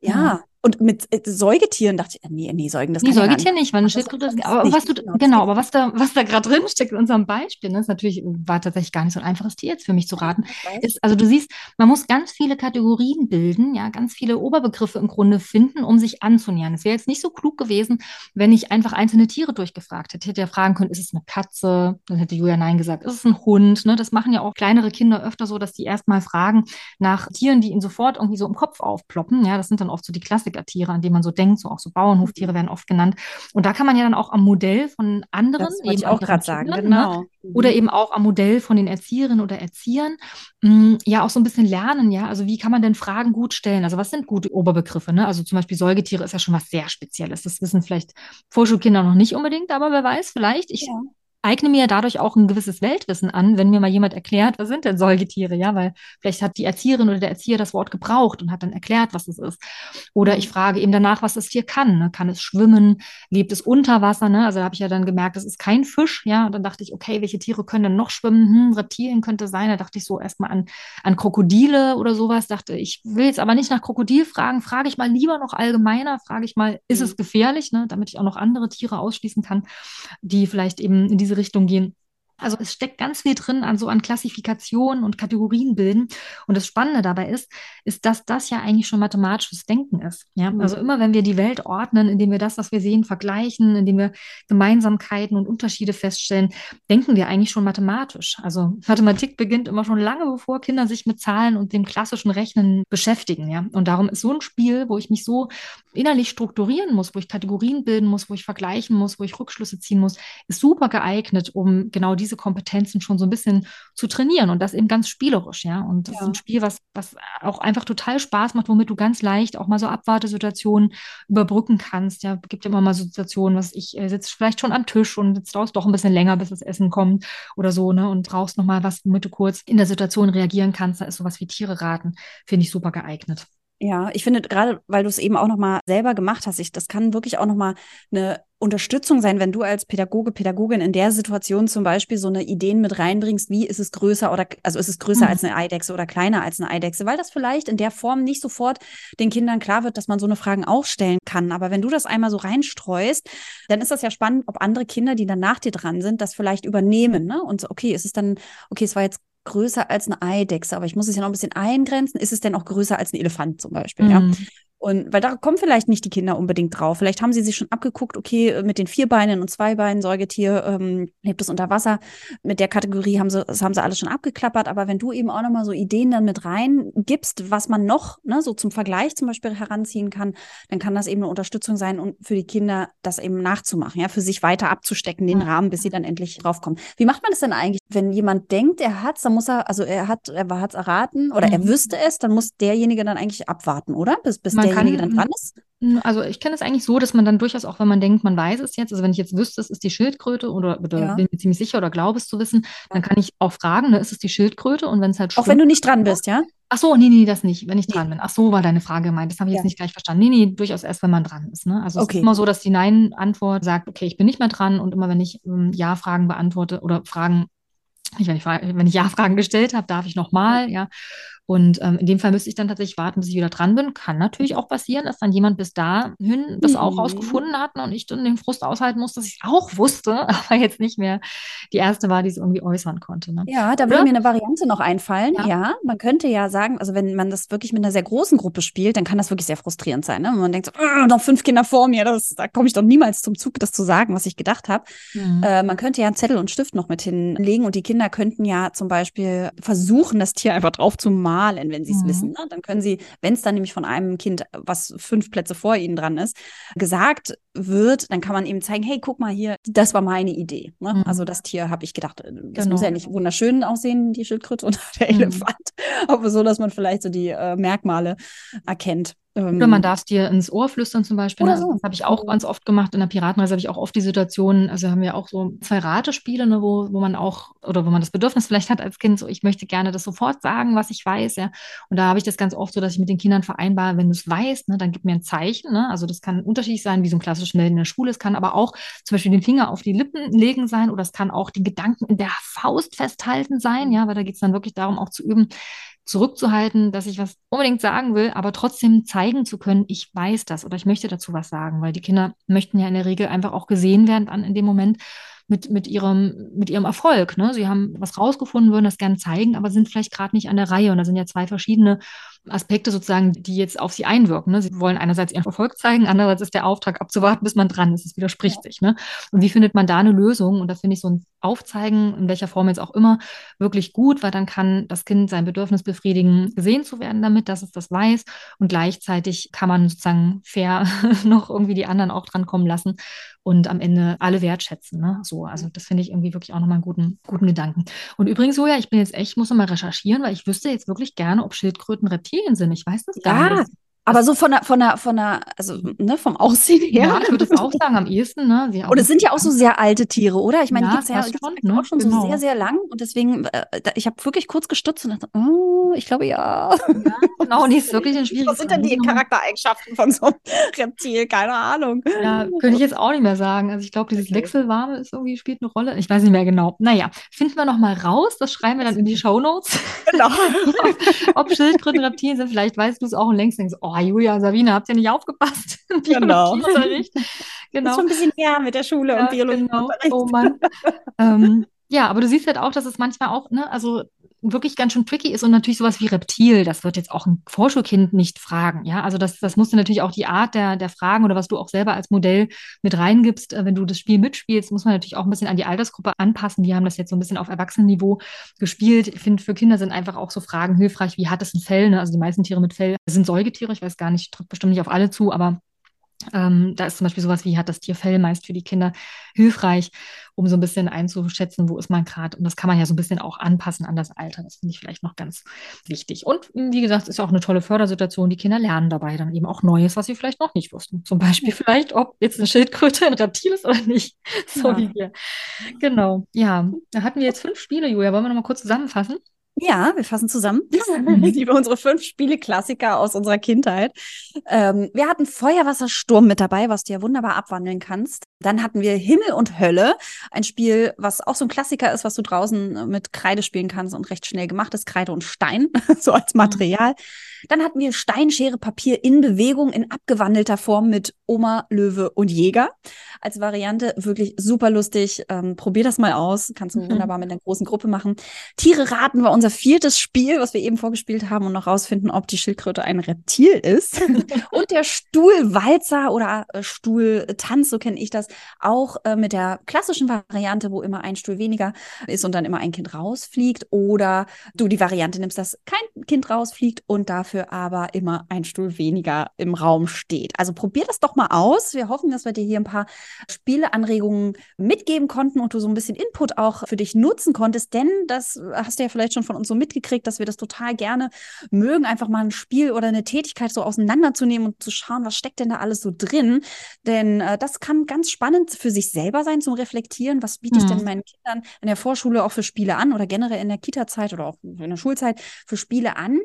Ja. Und mit äh, Säugetieren dachte ich, äh, nee, nee, Säugen, das Nee, Säugetier nicht, weil eine Schildkröte aber was du, genau, aber was da, was da gerade drin steckt in unserem Beispiel, ne, ist natürlich, war tatsächlich gar nicht so ein einfaches Tier jetzt für mich zu raten, ist, also du siehst, man muss ganz viele Kategorien bilden, ja, ganz viele Oberbegriffe im Grunde finden, um sich anzunähern. Es wäre jetzt nicht so klug gewesen, wenn ich einfach einzelne Tiere durchgefragt hätte. Ich hätte ja fragen können, ist es eine Katze? Dann hätte Julia Nein gesagt. Ist es ein Hund? Ne, das machen ja auch kleinere Kinder öfter so, dass die erstmal fragen nach Tieren, die ihnen sofort irgendwie so im Kopf aufploppen. Ja, das sind dann oft so die Klassikertiere, an die man so denkt, so auch so Bauernhoftiere mhm. werden oft genannt. Und da kann man ja dann auch am Modell von anderen, das eben ich auch gerade sagen, genau. Ne? Oder eben auch am Modell von den Erzieherinnen oder Erziehern, mh, mm, ja auch so ein bisschen lernen, ja. Also wie kann man denn Fragen gut stellen? Also was sind gute Oberbegriffe? Ne? Also zum Beispiel Säugetiere ist ja schon was sehr Spezielles. Das wissen vielleicht Vorschulkinder noch nicht unbedingt, aber wer weiß, vielleicht. Ich ja eigne mir dadurch auch ein gewisses Weltwissen an, wenn mir mal jemand erklärt, was sind denn Säugetiere, ja, weil vielleicht hat die Erzieherin oder der Erzieher das Wort gebraucht und hat dann erklärt, was es ist. Oder ich frage eben danach, was das Tier kann. Ne? Kann es schwimmen? Lebt es unter Wasser? Ne? Also da habe ich ja dann gemerkt, das ist kein Fisch, ja. Und dann dachte ich, okay, welche Tiere können denn noch schwimmen? Hm, Reptilien könnte sein. Da dachte ich so erstmal an, an Krokodile oder sowas. Dachte, ich will jetzt aber nicht nach Krokodil fragen, frage ich mal lieber noch allgemeiner, frage ich mal, ist es mhm. gefährlich, ne? damit ich auch noch andere Tiere ausschließen kann, die vielleicht eben in diese diese Richtung gehen. Also es steckt ganz viel drin an so an Klassifikationen und Kategorien bilden. Und das Spannende dabei ist, ist, dass das ja eigentlich schon mathematisches Denken ist. Ja? Mhm. Also immer, wenn wir die Welt ordnen, indem wir das, was wir sehen, vergleichen, indem wir Gemeinsamkeiten und Unterschiede feststellen, denken wir eigentlich schon mathematisch. Also Mathematik beginnt immer schon lange, bevor Kinder sich mit Zahlen und dem klassischen Rechnen beschäftigen. Ja? Und darum ist so ein Spiel, wo ich mich so innerlich strukturieren muss, wo ich Kategorien bilden muss, wo ich vergleichen muss, wo ich Rückschlüsse ziehen muss, ist super geeignet, um genau diese diese Kompetenzen schon so ein bisschen zu trainieren und das eben ganz spielerisch, ja. Und das ja. ist ein Spiel, was, was auch einfach total Spaß macht, womit du ganz leicht auch mal so Abwartesituationen überbrücken kannst. Ja, gibt ja immer mal so Situationen, was ich äh, sitze vielleicht schon am Tisch und jetzt dauert es doch ein bisschen länger, bis das Essen kommt oder so, ne? Und brauchst noch mal was, womit du kurz in der Situation reagieren kannst. Da ist sowas wie Tiere raten, finde ich super geeignet. Ja, ich finde gerade, weil du es eben auch noch mal selber gemacht hast, ich, das kann wirklich auch noch mal eine Unterstützung sein, wenn du als Pädagoge, Pädagogin in der Situation zum Beispiel so eine Ideen mit reinbringst, wie ist es größer oder also ist es größer mhm. als eine Eidechse oder kleiner als eine Eidechse, weil das vielleicht in der Form nicht sofort den Kindern klar wird, dass man so eine Fragen auch stellen kann. Aber wenn du das einmal so reinstreust, dann ist das ja spannend, ob andere Kinder, die dann nach dir dran sind, das vielleicht übernehmen. Ne? Und so, okay, ist es dann, okay, es war jetzt größer als eine Eidechse, aber ich muss es ja noch ein bisschen eingrenzen. Ist es denn auch größer als ein Elefant zum Beispiel? Mhm. Ja? Und weil da kommen vielleicht nicht die Kinder unbedingt drauf. Vielleicht haben sie sich schon abgeguckt, okay, mit den Vierbeinen und Zweibeinen, Säugetier ähm, lebt es unter Wasser. Mit der Kategorie haben sie, das haben sie alles schon abgeklappert. Aber wenn du eben auch nochmal so Ideen dann mit rein gibst, was man noch, ne, so zum Vergleich zum Beispiel heranziehen kann, dann kann das eben eine Unterstützung sein und für die Kinder das eben nachzumachen, ja, für sich weiter abzustecken, den Rahmen, bis sie dann endlich draufkommen. Wie macht man das denn eigentlich, wenn jemand denkt, er hat's, dann muss er, also er hat, er hat's erraten oder mhm. er wüsste es, dann muss derjenige dann eigentlich abwarten, oder? Bis, bis man derjenige dann dran ist? Also ich kenne es eigentlich so, dass man dann durchaus auch, wenn man denkt, man weiß es jetzt, also wenn ich jetzt wüsste, es ist die Schildkröte oder, oder ja. bin mir ziemlich sicher oder glaube es zu wissen, dann kann ich auch fragen, ne, ist es die Schildkröte? Und wenn es halt Auch wenn du nicht dran bist, ja? Ach so, nee, nee, das nicht, wenn ich nee. dran bin. Ach so, war deine Frage gemeint. Das habe ich ja. jetzt nicht gleich verstanden. Nee, nee, durchaus erst, wenn man dran ist. Ne? Also okay. es ist immer so, dass die Nein-Antwort sagt, okay, ich bin nicht mehr dran und immer wenn ich ähm, Ja-Fragen beantworte oder Fragen wenn ich, wenn ich Ja-Fragen gestellt habe, darf ich nochmal, ja. Und ähm, in dem Fall müsste ich dann tatsächlich warten, bis ich wieder dran bin. Kann natürlich auch passieren, dass dann jemand bis dahin das auch mhm. rausgefunden hat und ich dann den Frust aushalten muss, dass ich es auch wusste, aber jetzt nicht mehr die erste war, die es irgendwie äußern konnte. Ne? Ja, da würde mir eine Variante noch einfallen. Ja. ja. man könnte ja sagen, also wenn man das wirklich mit einer sehr großen Gruppe spielt, dann kann das wirklich sehr frustrierend sein. Ne? Wenn man denkt, so, oh, noch fünf Kinder vor mir, das, da komme ich doch niemals zum Zug, das zu sagen, was ich gedacht habe. Mhm. Äh, man könnte ja einen Zettel und Stift noch mit hinlegen und die Kinder könnten ja zum Beispiel versuchen, das Tier einfach drauf zu malen, wenn sie es mhm. wissen. Ne? Dann können sie, wenn es dann nämlich von einem Kind, was fünf Plätze vor ihnen dran ist, gesagt wird, dann kann man eben zeigen, hey, guck mal hier, das war meine Idee. Ne? Mhm. Also das Tier habe ich gedacht, äh, das genau. muss ja nicht wunderschön aussehen, die Schildkröte und der mhm. Elefant, aber so, dass man vielleicht so die äh, Merkmale erkennt. Ähm, Oder man darf es dir ins Ohr flüstern zum Beispiel. Ne? So. Das habe ich auch ganz oft gemacht. In der Piratenreise habe ich auch oft die Situation, also haben wir auch so zwei Ratespiele, ne, wo, wo man auch, oder wo man das Bedürfnis vielleicht hat als Kind, so ich möchte gerne das sofort sagen, was ich weiß, ja. Und da habe ich das ganz oft so, dass ich mit den Kindern vereinbare, wenn du es weißt, ne, dann gib mir ein Zeichen. Ne? Also das kann unterschiedlich sein, wie so ein klassisches Melden in der Schule. Es kann aber auch zum Beispiel den Finger auf die Lippen legen sein oder es kann auch den Gedanken in der Faust festhalten sein, ja, weil da geht es dann wirklich darum, auch zu üben, zurückzuhalten, dass ich was unbedingt sagen will, aber trotzdem zeigen zu können, ich weiß das oder ich möchte dazu was sagen, weil die Kinder möchten ja in der Regel einfach auch gesehen werden dann in dem Moment mit, mit, ihrem, mit ihrem Erfolg. Ne? Sie haben was rausgefunden, würden das gerne zeigen, aber sind vielleicht gerade nicht an der Reihe. Und da sind ja zwei verschiedene Aspekte sozusagen, die jetzt auf sie einwirken. Ne? Sie wollen einerseits ihren Erfolg zeigen, andererseits ist der Auftrag abzuwarten, bis man dran ist. Es widerspricht ja. sich. Ne? Und wie findet man da eine Lösung? Und da finde ich so ein Aufzeigen, in welcher Form jetzt auch immer, wirklich gut, weil dann kann das Kind sein Bedürfnis befriedigen, gesehen zu werden damit, dass es das weiß. Und gleichzeitig kann man sozusagen fair noch irgendwie die anderen auch dran kommen lassen und am Ende alle wertschätzen. Ne? So, also das finde ich irgendwie wirklich auch nochmal einen guten, guten Gedanken. Und übrigens, so ja, ich bin jetzt echt, ich muss nochmal recherchieren, weil ich wüsste jetzt wirklich gerne, ob Schildkröten Reptilien sind. Ich weiß das gar ja. nicht. Aber so von der, von der, von der, also ne, vom Aussehen her. Ja, ich würde es auch sagen, am ehesten, ne? Sie und es sind ja auch so sehr alte Tiere, oder? Ich meine, ja, die gibt es ja schon, ne? auch schon genau. so sehr, sehr lang. Und deswegen, äh, ich habe wirklich kurz gestutzt und dachte, oh, ich glaube ja. ja genau, nee, ist wirklich ein schwieriges Was sind denn die Charaktereigenschaften von so einem Reptil? Keine Ahnung. Ja, könnte ich jetzt auch nicht mehr sagen. Also ich glaube, dieses. Wechselwarme ist irgendwie, spielt eine Rolle. Ich weiß nicht mehr genau. Naja, finden wir noch mal raus. Das schreiben wir dann in die Shownotes. Genau. ob, ob Schildkröten Reptilien sind. Vielleicht weißt du es auch und längst denkst, oh, Julia, Sabine, habt ihr nicht aufgepasst? Genau. genau. Ist schon ein bisschen her mit der Schule ja, und Biologie. Genau. Oh Mann. ähm, ja, aber du siehst halt auch, dass es manchmal auch, ne, also wirklich ganz schön tricky ist und natürlich sowas wie Reptil, das wird jetzt auch ein Vorschulkind nicht fragen, ja, also das, das musst du natürlich auch die Art der, der Fragen oder was du auch selber als Modell mit reingibst, äh, wenn du das Spiel mitspielst, muss man natürlich auch ein bisschen an die Altersgruppe anpassen, die haben das jetzt so ein bisschen auf Erwachsenenniveau gespielt, ich finde, für Kinder sind einfach auch so Fragen hilfreich, wie hat es ein Fell, ne? also die meisten Tiere mit Fell sind Säugetiere, ich weiß gar nicht, trifft bestimmt nicht auf alle zu, aber ähm, da ist zum Beispiel sowas wie, hat das Tier Fell meist für die Kinder hilfreich, um so ein bisschen einzuschätzen, wo ist man gerade. Und das kann man ja so ein bisschen auch anpassen an das Alter. Das finde ich vielleicht noch ganz wichtig. Und wie gesagt, ist auch eine tolle Fördersituation. Die Kinder lernen dabei dann eben auch Neues, was sie vielleicht noch nicht wussten. Zum Beispiel vielleicht, ob jetzt eine Schildkröte ein Reptil ist oder nicht. So ja. wie wir. Genau. Ja, da hatten wir jetzt fünf Spiele, Julia. Wollen wir noch mal kurz zusammenfassen? Ja, wir fassen zusammen. Liebe unsere fünf Spiele-Klassiker aus unserer Kindheit. Ähm, wir hatten Feuerwassersturm mit dabei, was du ja wunderbar abwandeln kannst. Dann hatten wir Himmel und Hölle, ein Spiel, was auch so ein Klassiker ist, was du draußen mit Kreide spielen kannst und recht schnell gemacht ist. Kreide und Stein, so als Material. Dann hatten wir Steinschere Papier in Bewegung in abgewandelter Form mit Oma, Löwe und Jäger. Als Variante wirklich super lustig. Ähm, probier das mal aus. Kannst du mhm. wunderbar mit einer großen Gruppe machen. Tiere raten war unser unser viertes Spiel, was wir eben vorgespielt haben und noch rausfinden, ob die Schildkröte ein Reptil ist. und der Stuhlwalzer oder äh, Stuhltanz, so kenne ich das, auch äh, mit der klassischen Variante, wo immer ein Stuhl weniger ist und dann immer ein Kind rausfliegt. Oder du die Variante nimmst, dass kein Kind rausfliegt und dafür aber immer ein Stuhl weniger im Raum steht. Also probier das doch mal aus. Wir hoffen, dass wir dir hier ein paar Spieleanregungen mitgeben konnten und du so ein bisschen Input auch für dich nutzen konntest, denn das hast du ja vielleicht schon von uns so mitgekriegt, dass wir das total gerne mögen, einfach mal ein Spiel oder eine Tätigkeit so auseinanderzunehmen und zu schauen, was steckt denn da alles so drin. Denn äh, das kann ganz spannend für sich selber sein zum Reflektieren. Was biete ich denn mhm. meinen Kindern in der Vorschule auch für Spiele an oder generell in der Kita-Zeit oder auch in der Schulzeit für Spiele an?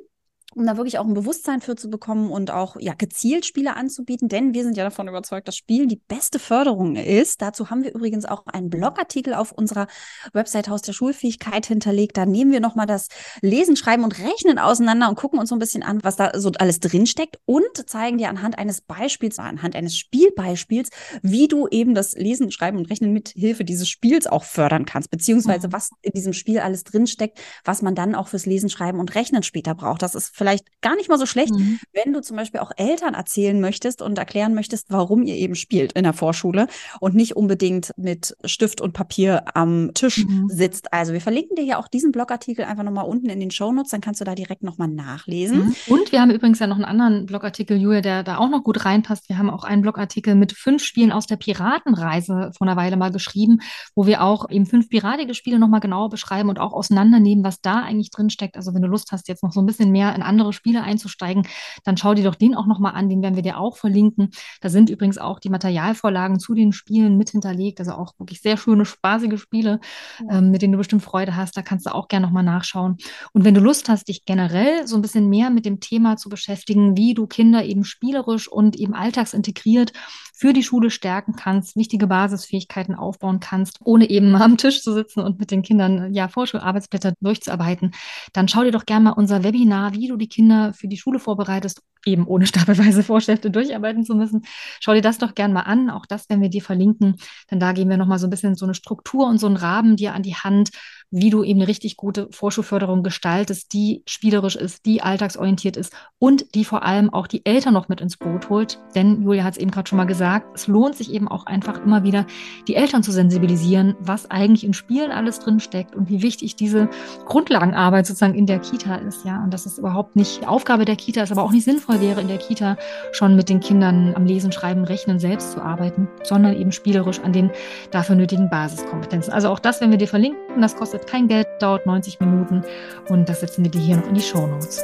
Um da wirklich auch ein Bewusstsein für zu bekommen und auch ja gezielt Spiele anzubieten, denn wir sind ja davon überzeugt, dass Spielen die beste Förderung ist. Dazu haben wir übrigens auch einen Blogartikel auf unserer Website Haus der Schulfähigkeit hinterlegt. Da nehmen wir nochmal das Lesen, Schreiben und Rechnen auseinander und gucken uns so ein bisschen an, was da so alles drinsteckt und zeigen dir anhand eines Beispiels, anhand eines Spielbeispiels, wie du eben das Lesen, Schreiben und Rechnen mit Hilfe dieses Spiels auch fördern kannst, beziehungsweise was in diesem Spiel alles drinsteckt, was man dann auch fürs Lesen, Schreiben und Rechnen später braucht. Das ist vielleicht gar nicht mal so schlecht, mhm. wenn du zum Beispiel auch Eltern erzählen möchtest und erklären möchtest, warum ihr eben spielt in der Vorschule und nicht unbedingt mit Stift und Papier am Tisch mhm. sitzt. Also wir verlinken dir ja auch diesen Blogartikel einfach nochmal unten in den Shownotes, dann kannst du da direkt nochmal nachlesen. Mhm. Und wir haben übrigens ja noch einen anderen Blogartikel, Julia, der da auch noch gut reinpasst. Wir haben auch einen Blogartikel mit fünf Spielen aus der Piratenreise vor einer Weile mal geschrieben, wo wir auch eben fünf piratige Spiele nochmal genauer beschreiben und auch auseinandernehmen, was da eigentlich drin steckt. Also wenn du Lust hast, jetzt noch so ein bisschen mehr in andere Spiele einzusteigen, dann schau dir doch den auch nochmal an, den werden wir dir auch verlinken. Da sind übrigens auch die Materialvorlagen zu den Spielen mit hinterlegt, also auch wirklich sehr schöne, spaßige Spiele, ja. ähm, mit denen du bestimmt Freude hast. Da kannst du auch gerne nochmal nachschauen. Und wenn du Lust hast, dich generell so ein bisschen mehr mit dem Thema zu beschäftigen, wie du Kinder eben spielerisch und eben alltagsintegriert für die Schule stärken kannst, wichtige Basisfähigkeiten aufbauen kannst, ohne eben am Tisch zu sitzen und mit den Kindern ja Vorschularbeitsblätter durchzuarbeiten, dann schau dir doch gerne mal unser Webinar, wie du die Kinder für die Schule vorbereitest, eben ohne stapelweise Vorschriften durcharbeiten zu müssen. Schau dir das doch gerne mal an. Auch das werden wir dir verlinken, denn da geben wir nochmal so ein bisschen so eine Struktur und so einen Rahmen dir an die Hand, wie du eben eine richtig gute Vorschulförderung gestaltest, die spielerisch ist, die alltagsorientiert ist und die vor allem auch die Eltern noch mit ins Boot holt. Denn Julia hat es eben gerade schon mal gesagt, es lohnt sich eben auch einfach immer wieder, die Eltern zu sensibilisieren, was eigentlich in Spielen alles drin steckt und wie wichtig diese Grundlagenarbeit sozusagen in der Kita ist. Ja, und das ist überhaupt nicht Aufgabe der Kita, ist aber auch nicht sinnvoll wäre, in der Kita schon mit den Kindern am Lesen, Schreiben, Rechnen selbst zu arbeiten, sondern eben spielerisch an den dafür nötigen Basiskompetenzen. Also auch das werden wir dir verlinken. Das kostet kein Geld, dauert 90 Minuten und das setzen wir dir hier noch in die Show Notes.